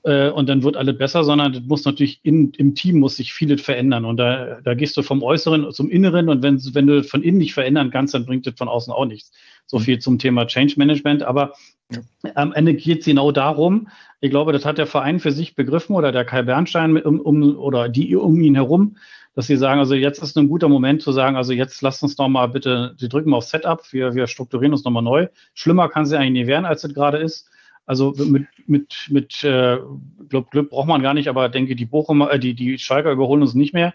äh, und dann wird alles besser, sondern das muss natürlich in, im Team muss sich vieles verändern. Und da, da gehst du vom Äußeren zum Inneren und wenn, wenn du von innen nicht verändern kannst, dann bringt das von außen auch nichts. So mhm. viel zum Thema Change Management. Aber ja. am Ende geht es genau darum, ich glaube, das hat der Verein für sich begriffen oder der Kai Bernstein um, um, oder die um ihn herum, dass sie sagen, also jetzt ist ein guter Moment zu sagen, also jetzt lasst uns doch mal bitte, die drücken mal auf Setup, wir, wir strukturieren uns nochmal neu. Schlimmer kann es ja eigentlich nicht werden, als es gerade ist. Also mit, mit, mit äh, Glück, Glück braucht man gar nicht, aber denke, die Bochumer, äh, die, die Schalker überholen uns nicht mehr.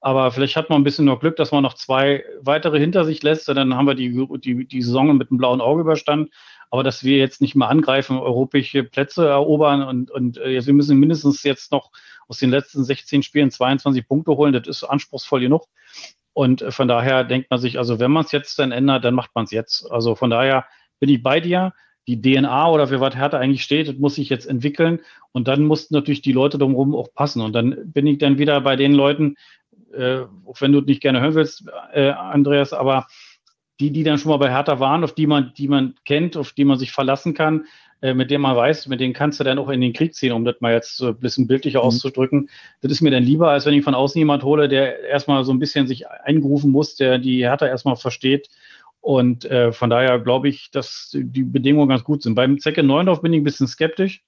Aber vielleicht hat man ein bisschen noch Glück, dass man noch zwei weitere hinter sich lässt. Dann haben wir die, die, die Saison mit einem blauen Auge überstanden. Aber dass wir jetzt nicht mehr angreifen, europäische Plätze erobern und, und äh, wir müssen mindestens jetzt noch aus den letzten 16 Spielen 22 Punkte holen, das ist anspruchsvoll genug. Und äh, von daher denkt man sich, also wenn man es jetzt dann ändert, dann macht man es jetzt. Also von daher bin ich bei dir die DNA oder für was Hertha eigentlich steht, das muss sich jetzt entwickeln. Und dann mussten natürlich die Leute drumherum auch passen. Und dann bin ich dann wieder bei den Leuten, äh, auch wenn du nicht gerne hören willst, äh, Andreas, aber die, die dann schon mal bei Hertha waren, auf die man, die man kennt, auf die man sich verlassen kann, äh, mit denen man weiß, mit denen kannst du dann auch in den Krieg ziehen, um das mal jetzt so ein bisschen bildlicher mhm. auszudrücken. Das ist mir dann lieber, als wenn ich von außen jemand hole, der erstmal so ein bisschen sich eingerufen muss, der die Hertha erstmal versteht. Und äh, von daher glaube ich, dass die Bedingungen ganz gut sind. Beim Zecke Neundorf bin ich ein bisschen skeptisch.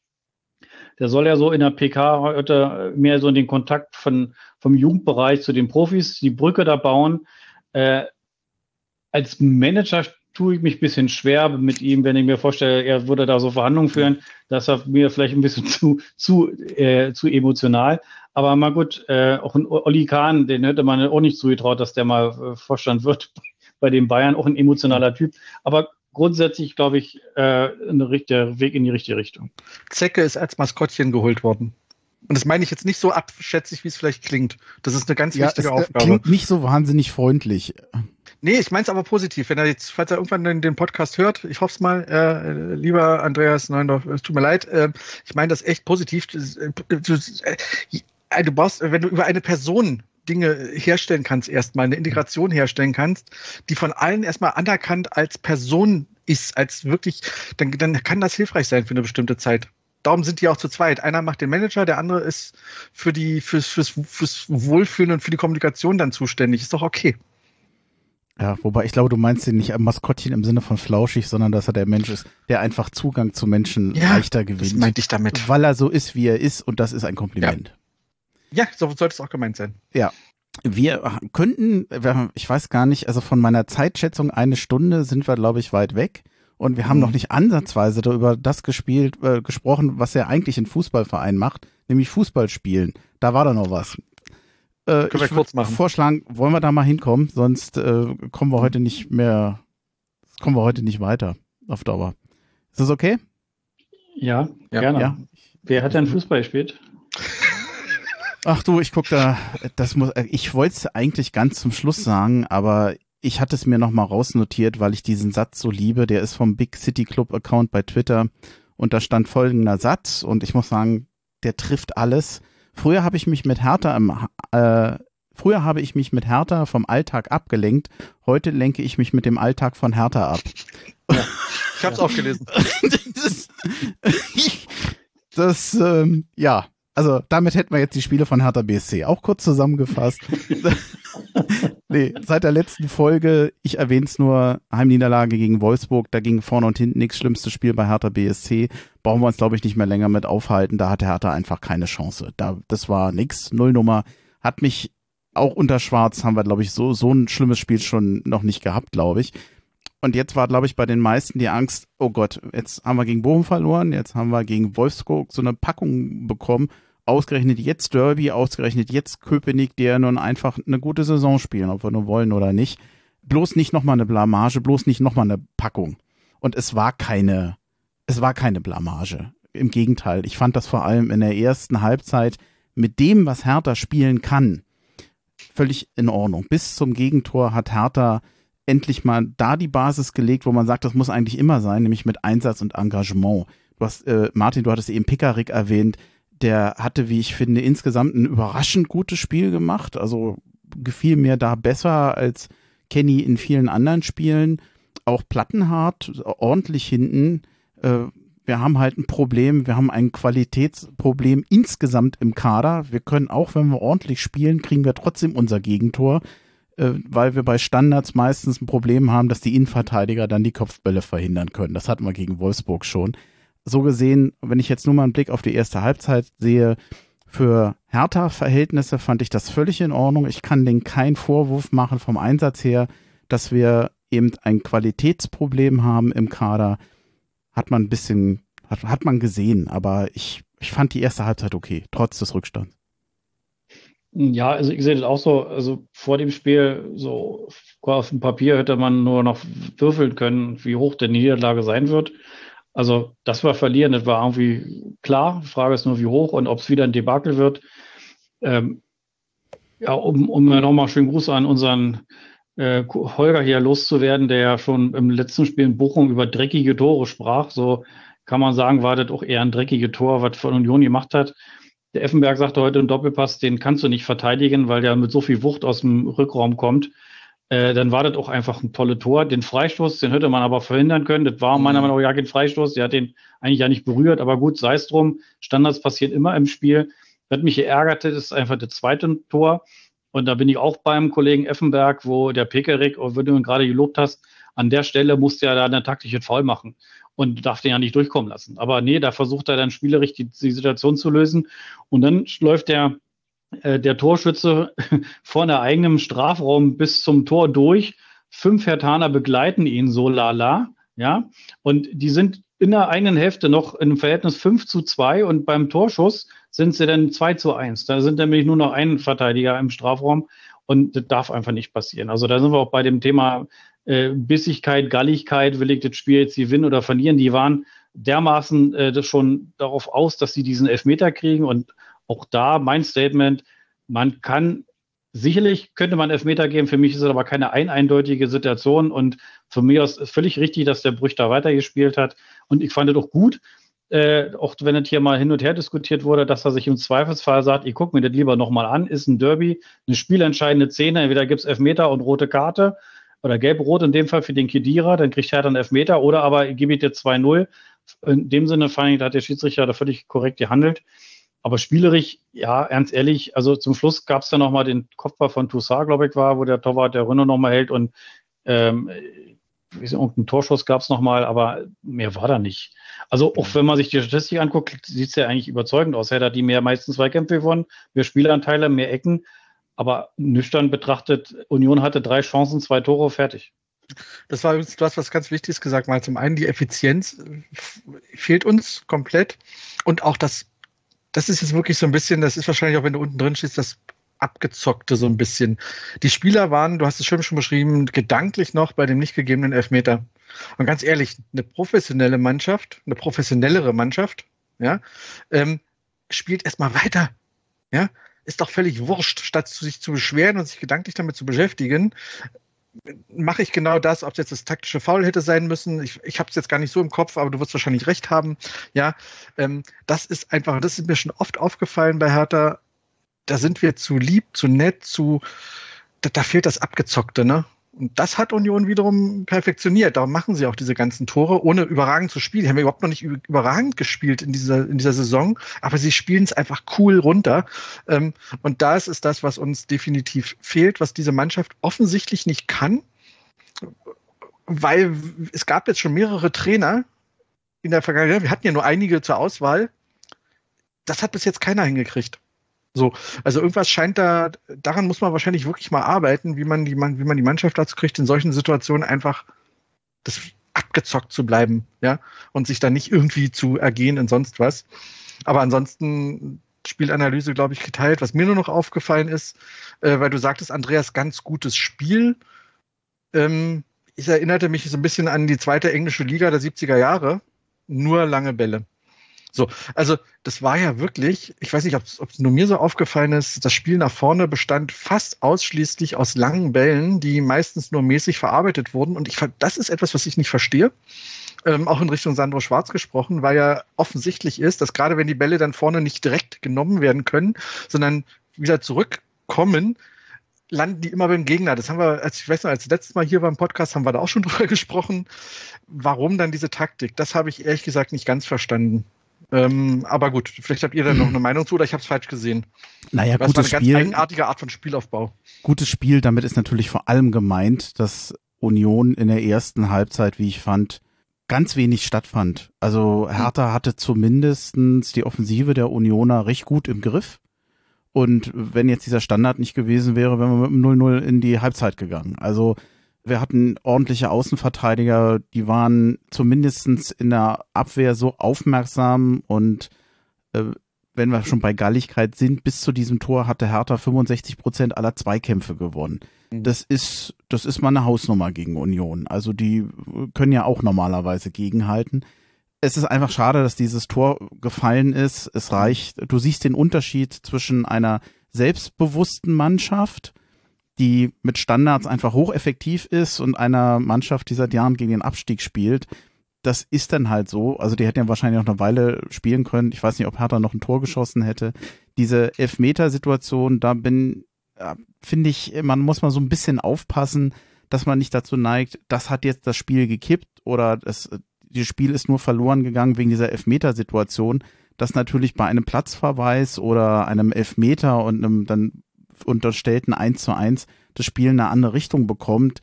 Der soll ja so in der PK heute mehr so in den Kontakt von, vom Jugendbereich zu den Profis, die Brücke da bauen. Äh, als Manager tue ich mich ein bisschen schwer mit ihm, wenn ich mir vorstelle, er würde da so Verhandlungen führen, dass er mir vielleicht ein bisschen zu, zu, äh, zu emotional. Aber mal gut, äh, auch ein Olli Kahn, den hätte man auch nicht zugetraut, dass der mal äh, Vorstand wird bei den Bayern, auch ein emotionaler Typ. Aber grundsätzlich, glaube ich, äh, der Weg in die richtige Richtung. Zecke ist als Maskottchen geholt worden. Und das meine ich jetzt nicht so abschätzig, wie es vielleicht klingt. Das ist eine ganz ja, wichtige es, äh, Aufgabe. Klingt nicht so wahnsinnig freundlich. Nee, ich meine es aber positiv. Wenn er jetzt, falls er irgendwann den, den Podcast hört, ich hoffe es mal, äh, lieber Andreas Neundorf, es tut mir leid, äh, ich meine das echt positiv. Äh, du, äh, du brauchst, wenn du über eine Person Dinge herstellen kannst, erstmal eine Integration herstellen kannst, die von allen erstmal anerkannt als Person ist, als wirklich, dann, dann kann das hilfreich sein für eine bestimmte Zeit darum sind die auch zu zweit. Einer macht den Manager, der andere ist für die, fürs, fürs, fürs Wohlfühlen und für die Kommunikation dann zuständig. Ist doch okay. Ja, wobei ich glaube, du meinst den nicht Maskottchen im Sinne von flauschig, sondern dass er der Mensch ist, der einfach Zugang zu Menschen ja, leichter gewinnt. Das meinte ich damit. Weil er so ist, wie er ist und das ist ein Kompliment. Ja, ja so sollte es auch gemeint sein. Ja. Wir könnten, ich weiß gar nicht, also von meiner Zeitschätzung eine Stunde sind wir, glaube ich, weit weg. Und wir haben mhm. noch nicht ansatzweise darüber das gespielt, äh, gesprochen, was er eigentlich in Fußballverein macht, nämlich Fußball spielen. Da war da noch was. Äh, Können wir kurz machen. Vorschlagen, wollen wir da mal hinkommen, sonst äh, kommen wir heute nicht mehr, kommen wir heute nicht weiter auf Dauer. Ist das okay? Ja, ja. gerne. Ja. Wer hat denn Fußball gespielt? Ach du, ich guck da, das muss, äh, ich wollte es eigentlich ganz zum Schluss sagen, aber ich hatte es mir nochmal rausnotiert, weil ich diesen Satz so liebe. Der ist vom Big City Club Account bei Twitter und da stand folgender Satz und ich muss sagen, der trifft alles. Früher habe ich mich mit Hertha im, äh, früher habe ich mich mit Hertha vom Alltag abgelenkt. Heute lenke ich mich mit dem Alltag von Hertha ab. Ja, ich habe es auch gelesen. das, das ähm, ja, also damit hätten wir jetzt die Spiele von Hertha BSC auch kurz zusammengefasst. nee, seit der letzten Folge, ich erwähne es nur, Heimniederlage gegen Wolfsburg, da ging vorne und hinten nichts, schlimmstes Spiel bei Hertha BSC. Brauchen wir uns, glaube ich, nicht mehr länger mit aufhalten. Da hatte Hertha einfach keine Chance. Da, das war nix, Nullnummer. Hat mich auch unter Schwarz haben wir, glaube ich, so, so ein schlimmes Spiel schon noch nicht gehabt, glaube ich. Und jetzt war, glaube ich, bei den meisten die Angst, oh Gott, jetzt haben wir gegen Bochum verloren, jetzt haben wir gegen Wolfsburg so eine Packung bekommen. Ausgerechnet jetzt Derby, ausgerechnet jetzt Köpenick, der nun einfach eine gute Saison spielen, ob wir nur wollen oder nicht. Bloß nicht nochmal eine Blamage, bloß nicht nochmal eine Packung. Und es war keine, es war keine Blamage. Im Gegenteil, ich fand das vor allem in der ersten Halbzeit mit dem, was Hertha spielen kann, völlig in Ordnung. Bis zum Gegentor hat Hertha endlich mal da die Basis gelegt, wo man sagt, das muss eigentlich immer sein, nämlich mit Einsatz und Engagement. Du hast, äh, Martin, du hattest eben Pickerick erwähnt, der hatte, wie ich finde, insgesamt ein überraschend gutes Spiel gemacht. Also gefiel mir da besser als Kenny in vielen anderen Spielen. Auch Plattenhart, ordentlich hinten. Äh, wir haben halt ein Problem, wir haben ein Qualitätsproblem insgesamt im Kader. Wir können auch, wenn wir ordentlich spielen, kriegen wir trotzdem unser Gegentor äh, weil wir bei Standards meistens ein Problem haben, dass die Innenverteidiger dann die Kopfbälle verhindern können. Das hatten wir gegen Wolfsburg schon. So gesehen, wenn ich jetzt nur mal einen Blick auf die erste Halbzeit sehe, für Hertha-Verhältnisse fand ich das völlig in Ordnung. Ich kann denen keinen Vorwurf machen vom Einsatz her, dass wir eben ein Qualitätsproblem haben im Kader. Hat man ein bisschen, hat, hat man gesehen, aber ich, ich fand die erste Halbzeit okay, trotz des Rückstands. Ja, also ich sehe das auch so, also vor dem Spiel, so auf dem Papier hätte man nur noch würfeln können, wie hoch der Niederlage sein wird. Also, dass wir verlieren, das war irgendwie klar. Die Frage ist nur, wie hoch und ob es wieder ein Debakel wird. Ähm, ja, um, um nochmal schönen Gruß an unseren äh, Holger hier loszuwerden, der ja schon im letzten Spiel in Bochum über dreckige Tore sprach. So kann man sagen, war das auch eher ein dreckiges Tor, was von Union gemacht hat. Der Effenberg sagte heute im Doppelpass, den kannst du nicht verteidigen, weil der mit so viel Wucht aus dem Rückraum kommt. Äh, dann war das auch einfach ein tolles Tor. Den Freistoß, den hätte man aber verhindern können. Das war meiner mhm. Meinung nach ja kein Freistoß. Der hat den eigentlich ja nicht berührt, aber gut, sei es drum. Standards passieren immer im Spiel. Was mich geärgert hat, ist einfach das zweite Tor. Und da bin ich auch beim Kollegen Effenberg, wo der Pekerik, wenn du ihn gerade gelobt hast, an der Stelle musste er da eine taktische Foul machen und darf den ja nicht durchkommen lassen. Aber nee, da versucht er dann spielerisch die, die Situation zu lösen. Und dann läuft der, äh, der Torschütze vor der eigenen Strafraum bis zum Tor durch. Fünf Hertaner begleiten ihn so lala. Ja, und die sind in der eigenen Hälfte noch im Verhältnis 5 zu 2 und beim Torschuss sind sie dann 2 zu 1. Da sind nämlich nur noch ein Verteidiger im Strafraum und das darf einfach nicht passieren. Also da sind wir auch bei dem Thema äh, Bissigkeit, Galligkeit, will ich das Spiel jetzt gewinnen oder verlieren. Die waren dermaßen äh, schon darauf aus, dass sie diesen Elfmeter kriegen. Und auch da mein Statement, man kann Sicherlich könnte man Elfmeter geben, für mich ist es aber keine ein eindeutige Situation. Und für mich ist es völlig richtig, dass der Brüch da weitergespielt hat. Und ich fand es auch gut, äh, auch wenn es hier mal hin und her diskutiert wurde, dass er sich im Zweifelsfall sagt, ich gucke mir das lieber nochmal an, ist ein Derby, eine spielentscheidende Szene, entweder gibt es Elfmeter und rote Karte oder gelb-rot in dem Fall für den Kedira, dann kriegt er dann Elfmeter oder aber gebe ich dir 2-0. In dem Sinne fand ich, da hat der Schiedsrichter da völlig korrekt gehandelt. Aber spielerisch, ja, ernst ehrlich, also zum Schluss gab es dann nochmal den Kopfball von Toussaint, glaube ich, war, wo der Torwart der Renault nochmal hält und ähm, irgendeinen Torschuss gab es nochmal, aber mehr war da nicht. Also auch wenn man sich die Statistik anguckt, sieht es ja eigentlich überzeugend aus. Hat die mehr meistens Zweikämpfe gewonnen, mehr Spielanteile, mehr Ecken. Aber nüchtern betrachtet, Union hatte drei Chancen, zwei Tore, fertig. Das war übrigens, du hast was ganz Wichtiges gesagt, mal zum einen die Effizienz fehlt uns komplett und auch das das ist jetzt wirklich so ein bisschen, das ist wahrscheinlich auch, wenn du unten drin stehst, das abgezockte so ein bisschen. Die Spieler waren, du hast es schön schon beschrieben, gedanklich noch bei dem nicht gegebenen Elfmeter. Und ganz ehrlich, eine professionelle Mannschaft, eine professionellere Mannschaft, ja, ähm, spielt erstmal weiter. Ja, ist doch völlig wurscht, statt sich zu beschweren und sich gedanklich damit zu beschäftigen, mache ich genau das, ob es jetzt das taktische Foul hätte sein müssen. Ich, ich habe es jetzt gar nicht so im Kopf, aber du wirst wahrscheinlich recht haben. Ja, ähm, das ist einfach, das ist mir schon oft aufgefallen bei Hertha. Da sind wir zu lieb, zu nett, zu, da, da fehlt das Abgezockte, ne? Und das hat Union wiederum perfektioniert. Darum machen sie auch diese ganzen Tore, ohne überragend zu spielen. Die haben überhaupt noch nicht überragend gespielt in dieser, in dieser Saison, aber sie spielen es einfach cool runter. Ähm, und das ist das, was uns definitiv fehlt, was diese Mannschaft offensichtlich nicht kann, weil es gab jetzt schon mehrere Trainer in der Vergangenheit. Wir hatten ja nur einige zur Auswahl. Das hat bis jetzt keiner hingekriegt. So, also irgendwas scheint da, daran muss man wahrscheinlich wirklich mal arbeiten, wie man die, wie man die Mannschaft dazu kriegt, in solchen Situationen einfach das abgezockt zu bleiben, ja, und sich dann nicht irgendwie zu ergehen in sonst was. Aber ansonsten Spielanalyse, glaube ich, geteilt. Was mir nur noch aufgefallen ist, äh, weil du sagtest, Andreas, ganz gutes Spiel. Ähm, ich erinnerte mich so ein bisschen an die zweite englische Liga der 70er Jahre. Nur lange Bälle. So, also das war ja wirklich, ich weiß nicht, ob es nur mir so aufgefallen ist, das Spiel nach vorne bestand fast ausschließlich aus langen Bällen, die meistens nur mäßig verarbeitet wurden. Und ich das ist etwas, was ich nicht verstehe. Ähm, auch in Richtung Sandro Schwarz gesprochen, weil ja offensichtlich ist, dass gerade wenn die Bälle dann vorne nicht direkt genommen werden können, sondern wieder zurückkommen, landen die immer beim Gegner. Das haben wir, als ich weiß noch, als letztes Mal hier beim Podcast haben wir da auch schon drüber gesprochen. Warum dann diese Taktik? Das habe ich ehrlich gesagt nicht ganz verstanden. Ähm, aber gut, vielleicht habt ihr da noch eine Meinung zu oder ich habe es falsch gesehen. Naja, das gutes war eine Spiel. ganz eigenartige Art von Spielaufbau. Gutes Spiel, damit ist natürlich vor allem gemeint, dass Union in der ersten Halbzeit, wie ich fand, ganz wenig stattfand. Also Hertha hatte zumindestens die Offensive der Unioner recht gut im Griff. Und wenn jetzt dieser Standard nicht gewesen wäre, wären wir mit dem 0-0 in die Halbzeit gegangen. Also wir hatten ordentliche Außenverteidiger, die waren zumindestens in der Abwehr so aufmerksam und äh, wenn wir schon bei Galligkeit sind, bis zu diesem Tor hatte Hertha 65 Prozent aller Zweikämpfe gewonnen. Mhm. Das ist, das ist mal eine Hausnummer gegen Union. Also die können ja auch normalerweise gegenhalten. Es ist einfach schade, dass dieses Tor gefallen ist. Es reicht, du siehst den Unterschied zwischen einer selbstbewussten Mannschaft, die mit Standards einfach hocheffektiv ist und einer Mannschaft, die seit Jahren gegen den Abstieg spielt, das ist dann halt so. Also die hätten ja wahrscheinlich noch eine Weile spielen können. Ich weiß nicht, ob Hertha noch ein Tor geschossen hätte. Diese Elfmetersituation, da bin, finde ich, man muss mal so ein bisschen aufpassen, dass man nicht dazu neigt, das hat jetzt das Spiel gekippt oder das, das Spiel ist nur verloren gegangen wegen dieser Elfmetersituation. Dass natürlich bei einem Platzverweis oder einem Elfmeter und einem dann unterstellten 1 zu 1 das Spiel eine andere Richtung bekommt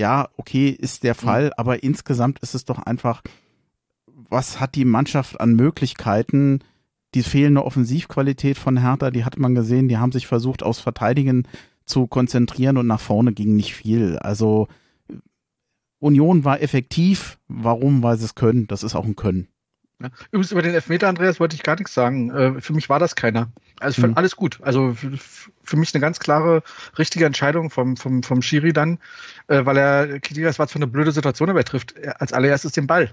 ja, okay, ist der mhm. Fall, mhm. aber insgesamt ist es doch einfach, was hat die Mannschaft an Möglichkeiten? Die fehlende Offensivqualität von Hertha, die hat man gesehen, die haben sich versucht, aus Verteidigen zu konzentrieren und nach vorne ging nicht viel. Also Union war effektiv. Warum? Weil sie es können. Das ist auch ein Können. Ja. Übrigens über den Elfmeter, Andreas, wollte ich gar nichts sagen. Äh, für mich war das keiner. Also mhm. alles gut. Also für, für, mich eine ganz klare, richtige Entscheidung vom, vom, vom Schiri dann, äh, weil er, das war zwar eine blöde Situation, aber er trifft als allererstes den Ball.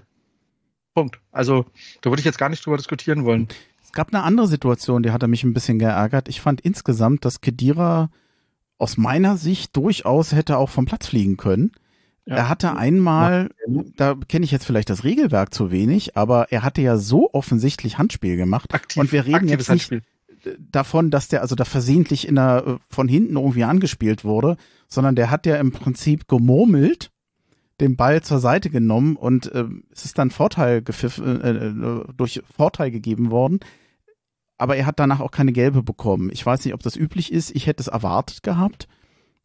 Punkt. Also da würde ich jetzt gar nicht drüber diskutieren wollen. Es gab eine andere Situation, die hat er mich ein bisschen geärgert. Ich fand insgesamt, dass Kedira aus meiner Sicht durchaus hätte auch vom Platz fliegen können. Ja. Er hatte einmal, da kenne ich jetzt vielleicht das Regelwerk zu wenig, aber er hatte ja so offensichtlich Handspiel gemacht. Aktiv, und wir reden jetzt nicht Handspiel. davon, dass der also da versehentlich in der, von hinten irgendwie angespielt wurde, sondern der hat ja im Prinzip gemurmelt, den Ball zur Seite genommen und äh, es ist dann Vorteil gepfiffen, äh, äh, durch Vorteil gegeben worden. Aber er hat danach auch keine gelbe bekommen. Ich weiß nicht, ob das üblich ist. Ich hätte es erwartet gehabt.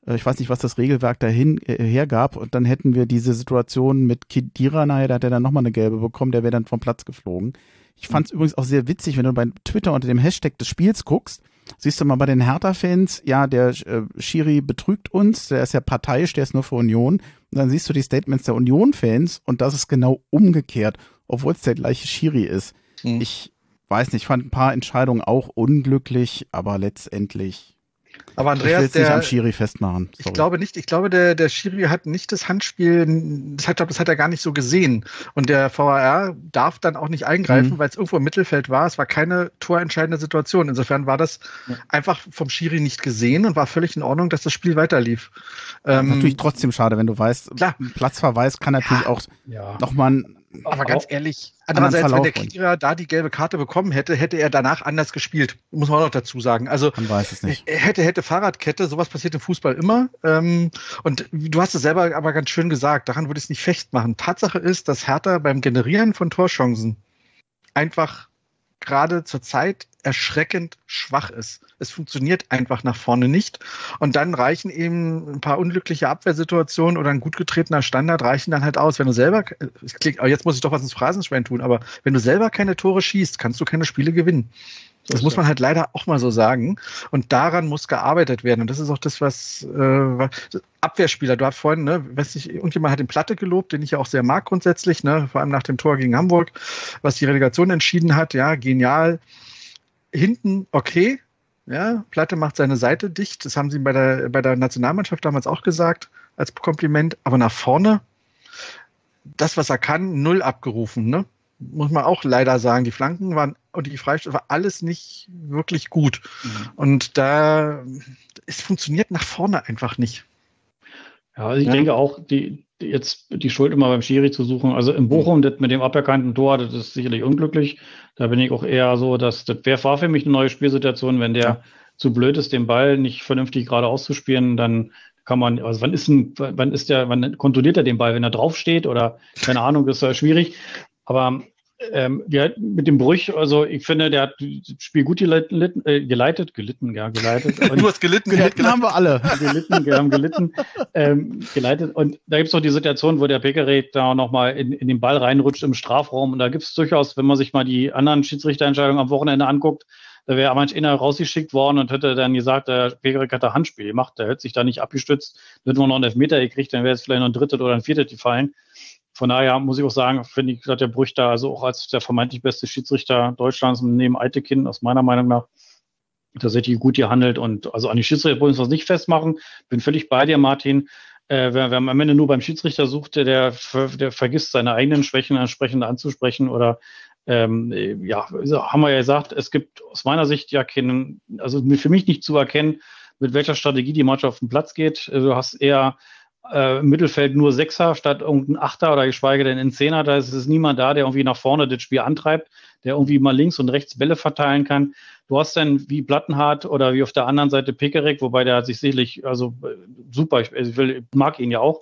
Äh, ich weiß nicht, was das Regelwerk dahin äh, hergab. Und dann hätten wir diese Situation mit Kidira nachher, da hat er dann nochmal eine gelbe bekommen, der wäre dann vom Platz geflogen. Ich fand es mhm. übrigens auch sehr witzig, wenn du bei Twitter unter dem Hashtag des Spiels guckst, siehst du mal bei den Hertha-Fans, ja, der äh, Schiri betrügt uns, der ist ja parteiisch, der ist nur für Union. Und dann siehst du die Statements der Union-Fans und das ist genau umgekehrt, obwohl es der gleiche Schiri ist. Mhm. Ich weiß nicht, ich fand ein paar Entscheidungen auch unglücklich, aber letztendlich aber Andreas, ich der, nicht am Schiri festmachen. Sorry. Ich glaube nicht, ich glaube, der, der Schiri hat nicht das Handspiel, das hat, das hat er gar nicht so gesehen. Und der VAR darf dann auch nicht eingreifen, mhm. weil es irgendwo im Mittelfeld war. Es war keine torentscheidende Situation. Insofern war das ja. einfach vom Schiri nicht gesehen und war völlig in Ordnung, dass das Spiel weiterlief. Ähm, natürlich trotzdem schade, wenn du weißt, klar. Platzverweis kann natürlich ja. auch ja. nochmal ein aber ganz ehrlich, andererseits, wenn der Kira da die gelbe Karte bekommen hätte, hätte er danach anders gespielt. Muss man auch noch dazu sagen. Also man weiß es nicht. hätte, hätte Fahrradkette, sowas passiert im Fußball immer. Ähm, und du hast es selber aber ganz schön gesagt, daran würde ich es nicht fecht machen. Tatsache ist, dass Hertha beim Generieren von Torchancen einfach gerade zur Zeit erschreckend schwach ist. Es funktioniert einfach nach vorne nicht. Und dann reichen eben ein paar unglückliche Abwehrsituationen oder ein gut getretener Standard reichen dann halt aus. Wenn du selber, jetzt muss ich doch was ins Phrasenschwein tun, aber wenn du selber keine Tore schießt, kannst du keine Spiele gewinnen. Das muss man halt leider auch mal so sagen. Und daran muss gearbeitet werden. Und das ist auch das, was äh, Abwehrspieler, du hast vorhin, ne, weiß nicht, irgendjemand hat den Platte gelobt, den ich ja auch sehr mag grundsätzlich, ne, vor allem nach dem Tor gegen Hamburg, was die Relegation entschieden hat. Ja, genial hinten okay. Ja, Platte macht seine Seite dicht. Das haben sie bei der, bei der Nationalmannschaft damals auch gesagt, als Kompliment. Aber nach vorne, das, was er kann, null abgerufen, ne? Muss man auch leider sagen. Die Flanken waren und die Freistoß war alles nicht wirklich gut. Mhm. Und da, es funktioniert nach vorne einfach nicht. Ja, also ich ja. denke auch, die, jetzt die Schuld immer beim Schiri zu suchen. Also im Bochum, das mit dem aberkannten Tor, das ist sicherlich unglücklich. Da bin ich auch eher so, dass das wäre war für mich eine neue Spielsituation, wenn der ja. zu blöd ist, den Ball nicht vernünftig gerade auszuspielen, dann kann man, also wann ist ein, wann ist der, wann kontrolliert er den Ball, wenn er draufsteht oder keine Ahnung, das ist ja schwierig. Aber ähm, ja, mit dem Brüch, also ich finde, der hat das Spiel gut geleitet, äh, geleitet gelitten, ja, geleitet. Und du hast gelitten, gelitten, gelitten haben wir alle. gelitten, wir haben gelitten, ähm, geleitet. Und da gibt es noch die Situation, wo der Pekere da nochmal in, in den Ball reinrutscht im Strafraum. Und da gibt es durchaus, wenn man sich mal die anderen Schiedsrichterentscheidungen am Wochenende anguckt, da wäre manch einer rausgeschickt worden und hätte dann gesagt, der Pegerik hat da Handspiel gemacht, der hätte sich da nicht abgestützt, hätten wir noch einen Elfmeter gekriegt, dann wäre es vielleicht noch ein drittes oder ein viertes gefallen. Von daher muss ich auch sagen, finde ich, hat der Brüch da also auch als der vermeintlich beste Schiedsrichter Deutschlands neben Eitekin aus meiner Meinung nach tatsächlich gut gehandelt und also an die Schiedsrichter wollen wir uns nicht festmachen. Bin völlig bei dir, Martin. Äh, wer, wer am Ende nur beim Schiedsrichter sucht, der, der vergisst seine eigenen Schwächen entsprechend anzusprechen oder ähm, ja, haben wir ja gesagt, es gibt aus meiner Sicht ja keinen, also für mich nicht zu erkennen, mit welcher Strategie die Mannschaft auf den Platz geht. Du hast eher äh, Mittelfeld nur Sechser statt irgendein Achter oder geschweige denn ein Zehner. Da ist es niemand da, der irgendwie nach vorne das Spiel antreibt, der irgendwie mal links und rechts Bälle verteilen kann. Du hast dann wie Plattenhardt oder wie auf der anderen Seite Pekerek, wobei der hat sich sicherlich, also äh, super, ich, ich will, mag ihn ja auch.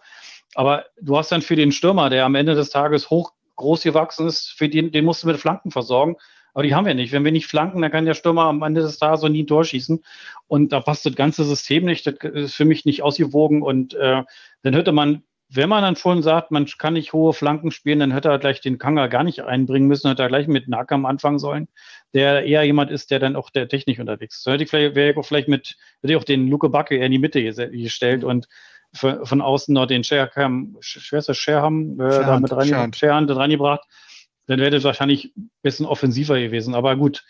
Aber du hast dann für den Stürmer, der am Ende des Tages hoch groß gewachsen ist, für den, den musst du mit Flanken versorgen. Aber die haben wir nicht. Wenn wir nicht flanken, dann kann der Stürmer am Ende des Tages so nie ein Tor schießen. Und da passt das ganze System nicht. Das ist für mich nicht ausgewogen. Und äh, dann hätte man, wenn man dann schon sagt, man kann nicht hohe Flanken spielen, dann hätte er gleich den Kanga gar nicht einbringen müssen, hätte er gleich mit Nakam anfangen sollen, der eher jemand ist, der dann auch der Technik unterwegs ist. So hätte ich vielleicht, wäre ich auch vielleicht mit, hätte ich auch den Luke Backe eher in die Mitte gestellt und von, außen noch den Scherham, Schwester Scherham, äh, da mit reingebracht dann wäre das wahrscheinlich ein bisschen offensiver gewesen. Aber gut,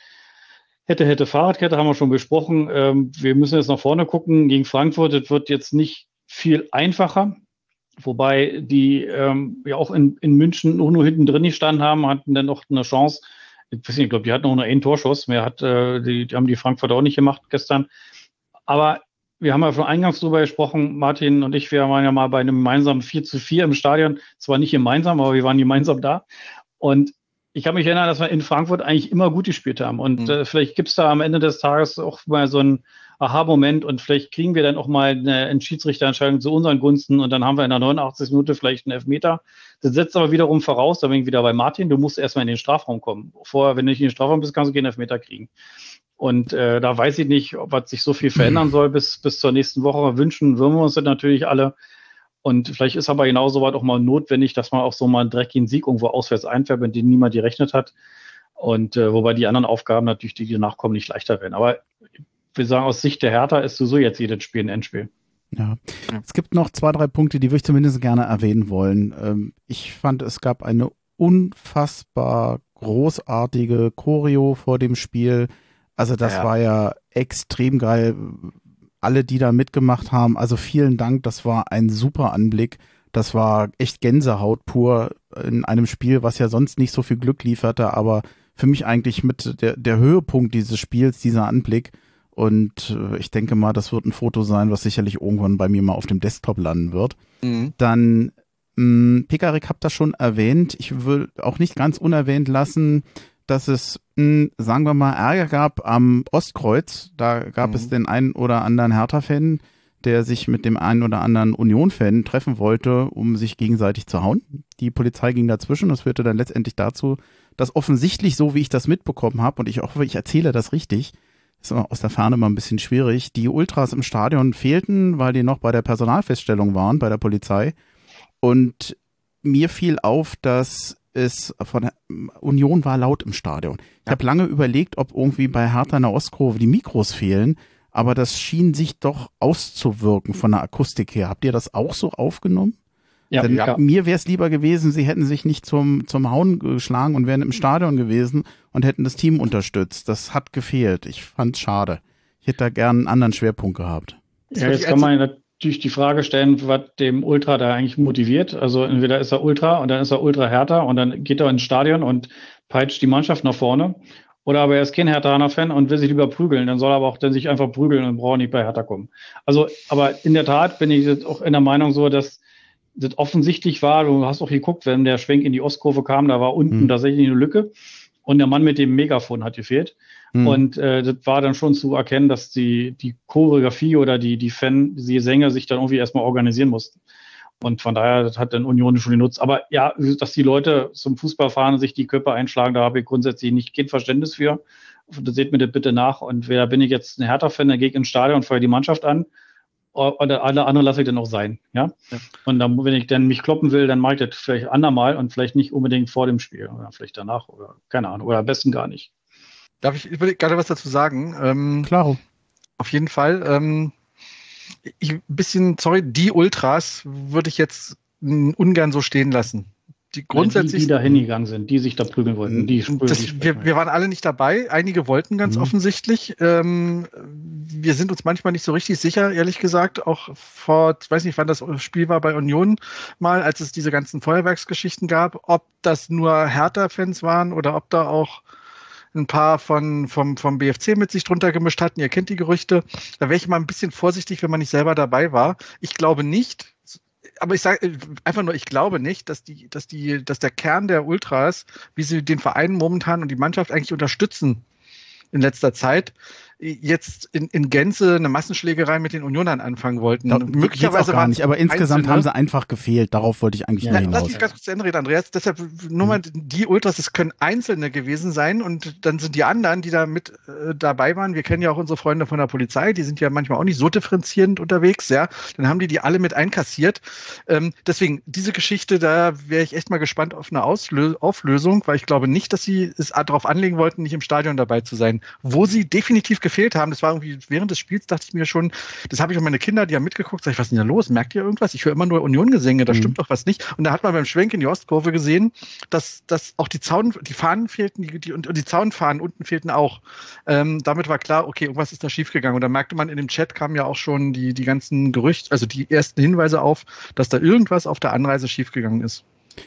hätte, hätte Fahrradkette haben wir schon besprochen. Ähm, wir müssen jetzt nach vorne gucken. Gegen Frankfurt, das wird jetzt nicht viel einfacher. Wobei die ähm, ja auch in, in München nur, nur hinten drin gestanden haben, hatten dann noch eine Chance. Ich nicht, ich glaube, die hatten noch nur einen Torschuss. Mehr hat, äh, die, die haben die Frankfurter auch nicht gemacht gestern. Aber wir haben ja schon eingangs drüber gesprochen, Martin und ich, wir waren ja mal bei einem gemeinsamen 4 zu 4 im Stadion. Zwar nicht gemeinsam, aber wir waren gemeinsam da. Und ich kann mich erinnern, dass wir in Frankfurt eigentlich immer gut gespielt haben. Und mhm. äh, vielleicht gibt es da am Ende des Tages auch mal so einen Aha-Moment und vielleicht kriegen wir dann auch mal eine, eine Schiedsrichterentscheidung zu unseren Gunsten und dann haben wir in der 89. Minute vielleicht einen Elfmeter. Das setzt aber wiederum voraus, da bin ich wieder bei Martin, du musst erstmal in den Strafraum kommen. Vorher, wenn du nicht in den Strafraum bist, kannst du keinen Elfmeter kriegen. Und äh, da weiß ich nicht, ob sich so viel verändern soll bis, bis zur nächsten Woche. Wünschen würden wir uns das natürlich alle. Und vielleicht ist aber genauso weit auch mal notwendig, dass man auch so mal einen dreckigen Sieg irgendwo auswärts einfärbt, mit dem niemand gerechnet hat. Und äh, wobei die anderen Aufgaben natürlich, die danach kommen, nicht leichter werden. Aber wir sagen, aus Sicht der Hertha ist sowieso jetzt jedes Spiel ein Endspiel. Ja. Es gibt noch zwei, drei Punkte, die würde ich zumindest gerne erwähnen wollen. Ähm, ich fand, es gab eine unfassbar großartige Choreo vor dem Spiel. Also das ja. war ja extrem geil alle, die da mitgemacht haben. Also vielen Dank, das war ein super Anblick. Das war echt Gänsehaut pur in einem Spiel, was ja sonst nicht so viel Glück lieferte, aber für mich eigentlich mit der, der Höhepunkt dieses Spiels, dieser Anblick. Und äh, ich denke mal, das wird ein Foto sein, was sicherlich irgendwann bei mir mal auf dem Desktop landen wird. Mhm. Dann mh, Pekarik habt das schon erwähnt. Ich will auch nicht ganz unerwähnt lassen, dass es, mh, hm, sagen wir mal, Ärger gab am Ostkreuz. Da gab mhm. es den einen oder anderen Hertha-Fan, der sich mit dem einen oder anderen Union-Fan treffen wollte, um sich gegenseitig zu hauen. Die Polizei ging dazwischen. Das führte dann letztendlich dazu, dass offensichtlich, so wie ich das mitbekommen habe, und ich hoffe, ich erzähle das richtig, ist aus der Ferne mal ein bisschen schwierig, die Ultras im Stadion fehlten, weil die noch bei der Personalfeststellung waren, bei der Polizei. Und mir fiel auf, dass ist von Union war laut im Stadion. Ich ja. habe lange überlegt, ob irgendwie bei Hertha in der Ostkurve die Mikros fehlen, aber das schien sich doch auszuwirken von der Akustik her. Habt ihr das auch so aufgenommen? Ja, Denn ja. mir wäre es lieber gewesen, sie hätten sich nicht zum, zum Hauen geschlagen und wären im Stadion gewesen und hätten das Team unterstützt. Das hat gefehlt. Ich fand's schade. Ich hätte da gern einen anderen Schwerpunkt gehabt. Ja, jetzt kann man natürlich die Frage stellen, was dem Ultra da eigentlich motiviert. Also entweder ist er Ultra und dann ist er Ultra härter und dann geht er ins Stadion und peitscht die Mannschaft nach vorne. Oder aber er ist kein Hertha-Fan und will sich lieber prügeln. Dann soll er aber auch dann sich einfach prügeln und braucht nicht bei Hertha kommen. Also, aber in der Tat bin ich jetzt auch in der Meinung so, dass das offensichtlich war, du hast auch geguckt, wenn der Schwenk in die Ostkurve kam, da war unten mhm. tatsächlich eine Lücke und der Mann mit dem Megafon hat gefehlt. Mhm. Und äh, das war dann schon zu erkennen, dass die, die Choreografie oder die, die Fan, die Sänger sich dann irgendwie erstmal organisieren mussten. Und von daher das hat dann Union schon genutzt. Aber ja, dass die Leute zum Fußball fahren und sich die Köpfe einschlagen, da habe ich grundsätzlich nicht kein Verständnis für. Das seht mir das bitte nach. Und wer bin ich jetzt ein Hertha-Fan, der geht ins Stadion und feuert die Mannschaft an. Oder alle anderen lasse ich dann auch sein. Ja? ja. Und dann, wenn ich dann mich kloppen will, dann mache ich das vielleicht andermal und vielleicht nicht unbedingt vor dem Spiel oder vielleicht danach oder keine Ahnung. Oder am besten gar nicht. Darf ich, ich will gerade was dazu sagen? Ähm, Klaro. Auf jeden Fall. Ähm, ich, ein bisschen, sorry, die Ultras würde ich jetzt ungern so stehen lassen. Die grundsätzlich. Die, die da hingegangen sind, die sich da prügeln wollten. Die, das, wir, wir, waren alle nicht dabei. Einige wollten ganz mhm. offensichtlich. Ähm, wir sind uns manchmal nicht so richtig sicher, ehrlich gesagt. Auch vor, ich weiß nicht, wann das Spiel war bei Union mal, als es diese ganzen Feuerwerksgeschichten gab, ob das nur Hertha-Fans waren oder ob da auch ein paar von, vom, vom BFC mit sich drunter gemischt hatten. Ihr kennt die Gerüchte. Da wäre ich mal ein bisschen vorsichtig, wenn man nicht selber dabei war. Ich glaube nicht, aber ich sage einfach nur, ich glaube nicht, dass die, dass die, dass der Kern der Ultras, wie sie den Verein momentan und die Mannschaft eigentlich unterstützen in letzter Zeit, jetzt in, in Gänze eine Massenschlägerei mit den Unionern anfangen wollten. Da, Möglicherweise gar nicht, aber insgesamt Einzelne. haben sie einfach gefehlt. Darauf wollte ich eigentlich ja, hinaus. Lass mich ganz kurz zu Ende reden, Andreas. Deshalb nur mal die Ultras, es können Einzelne gewesen sein und dann sind die anderen, die da mit äh, dabei waren. Wir kennen ja auch unsere Freunde von der Polizei, die sind ja manchmal auch nicht so differenzierend unterwegs, ja. Dann haben die die alle mit einkassiert. Ähm, deswegen diese Geschichte, da wäre ich echt mal gespannt auf eine Auslö Auflösung, weil ich glaube nicht, dass sie es darauf anlegen wollten, nicht im Stadion dabei zu sein. Wo sie definitiv gefehlt haben, das war irgendwie während des Spiels, dachte ich mir schon, das habe ich auch meine Kinder, die haben mitgeguckt, sag ich, was ist denn da los? Merkt ihr irgendwas? Ich höre immer nur Union-Gesänge, da mhm. stimmt doch was nicht. Und da hat man beim Schwenk in die Ostkurve gesehen, dass, dass auch die Zaun, die Fahnen fehlten, die, die, und die Zaunfahnen unten fehlten auch. Ähm, damit war klar, okay, irgendwas ist da schiefgegangen. Und da merkte man in dem Chat kamen ja auch schon die, die ganzen Gerüchte, also die ersten Hinweise auf, dass da irgendwas auf der Anreise schiefgegangen ist.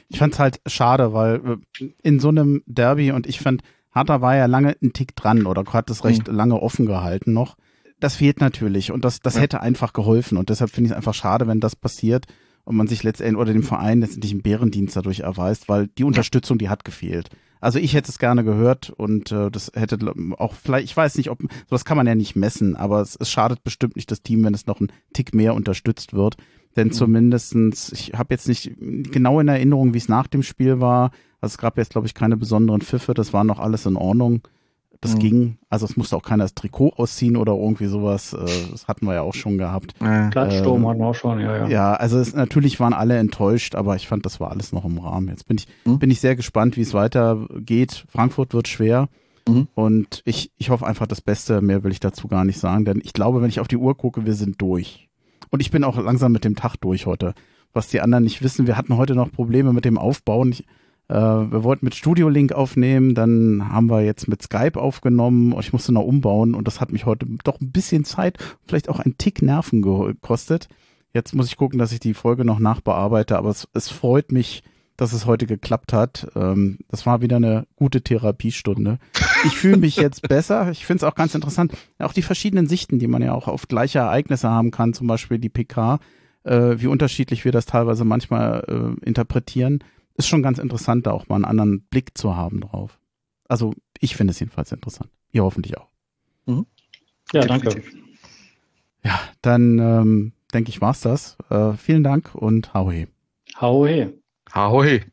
Ich fand es halt schade, weil äh, in so einem Derby und ich fand, Harter war ja lange einen Tick dran oder hat es recht mhm. lange offen gehalten noch. Das fehlt natürlich und das, das ja. hätte einfach geholfen und deshalb finde ich es einfach schade, wenn das passiert und man sich letztendlich oder dem Verein letztendlich einen Bärendienst dadurch erweist, weil die Unterstützung, die hat gefehlt. Also ich hätte es gerne gehört und äh, das hätte auch vielleicht, ich weiß nicht, ob sowas kann man ja nicht messen, aber es, es schadet bestimmt nicht das Team, wenn es noch einen Tick mehr unterstützt wird. Denn mhm. zumindestens, ich habe jetzt nicht genau in Erinnerung, wie es nach dem Spiel war. Also es gab jetzt, glaube ich, keine besonderen Pfiffe, das war noch alles in Ordnung. Das mhm. ging. Also es musste auch keiner das Trikot ausziehen oder irgendwie sowas. Äh, das hatten wir ja auch schon gehabt. Plattsturm ähm, hatten wir auch schon, ja, ja. Ja, also es, natürlich waren alle enttäuscht, aber ich fand, das war alles noch im Rahmen. Jetzt bin ich, mhm. bin ich sehr gespannt, wie es weitergeht. Frankfurt wird schwer. Mhm. Und ich, ich hoffe einfach das Beste, mehr will ich dazu gar nicht sagen, denn ich glaube, wenn ich auf die Uhr gucke, wir sind durch. Und ich bin auch langsam mit dem Tag durch heute. Was die anderen nicht wissen, wir hatten heute noch Probleme mit dem Aufbauen. Ich, äh, wir wollten mit Studio Link aufnehmen, dann haben wir jetzt mit Skype aufgenommen und ich musste noch umbauen und das hat mich heute doch ein bisschen Zeit, vielleicht auch ein Tick Nerven gekostet. Jetzt muss ich gucken, dass ich die Folge noch nachbearbeite, aber es, es freut mich, dass es heute geklappt hat. Ähm, das war wieder eine gute Therapiestunde. Ich fühle mich jetzt besser. Ich finde es auch ganz interessant. Auch die verschiedenen Sichten, die man ja auch auf gleiche Ereignisse haben kann, zum Beispiel die PK, äh, wie unterschiedlich wir das teilweise manchmal äh, interpretieren, ist schon ganz interessant, da auch mal einen anderen Blick zu haben drauf. Also ich finde es jedenfalls interessant. Ihr hoffentlich auch. Mhm. Ja, danke. Ja, dann ähm, denke ich, war's das. Äh, vielen Dank und hau he. Hau he. Ahoj.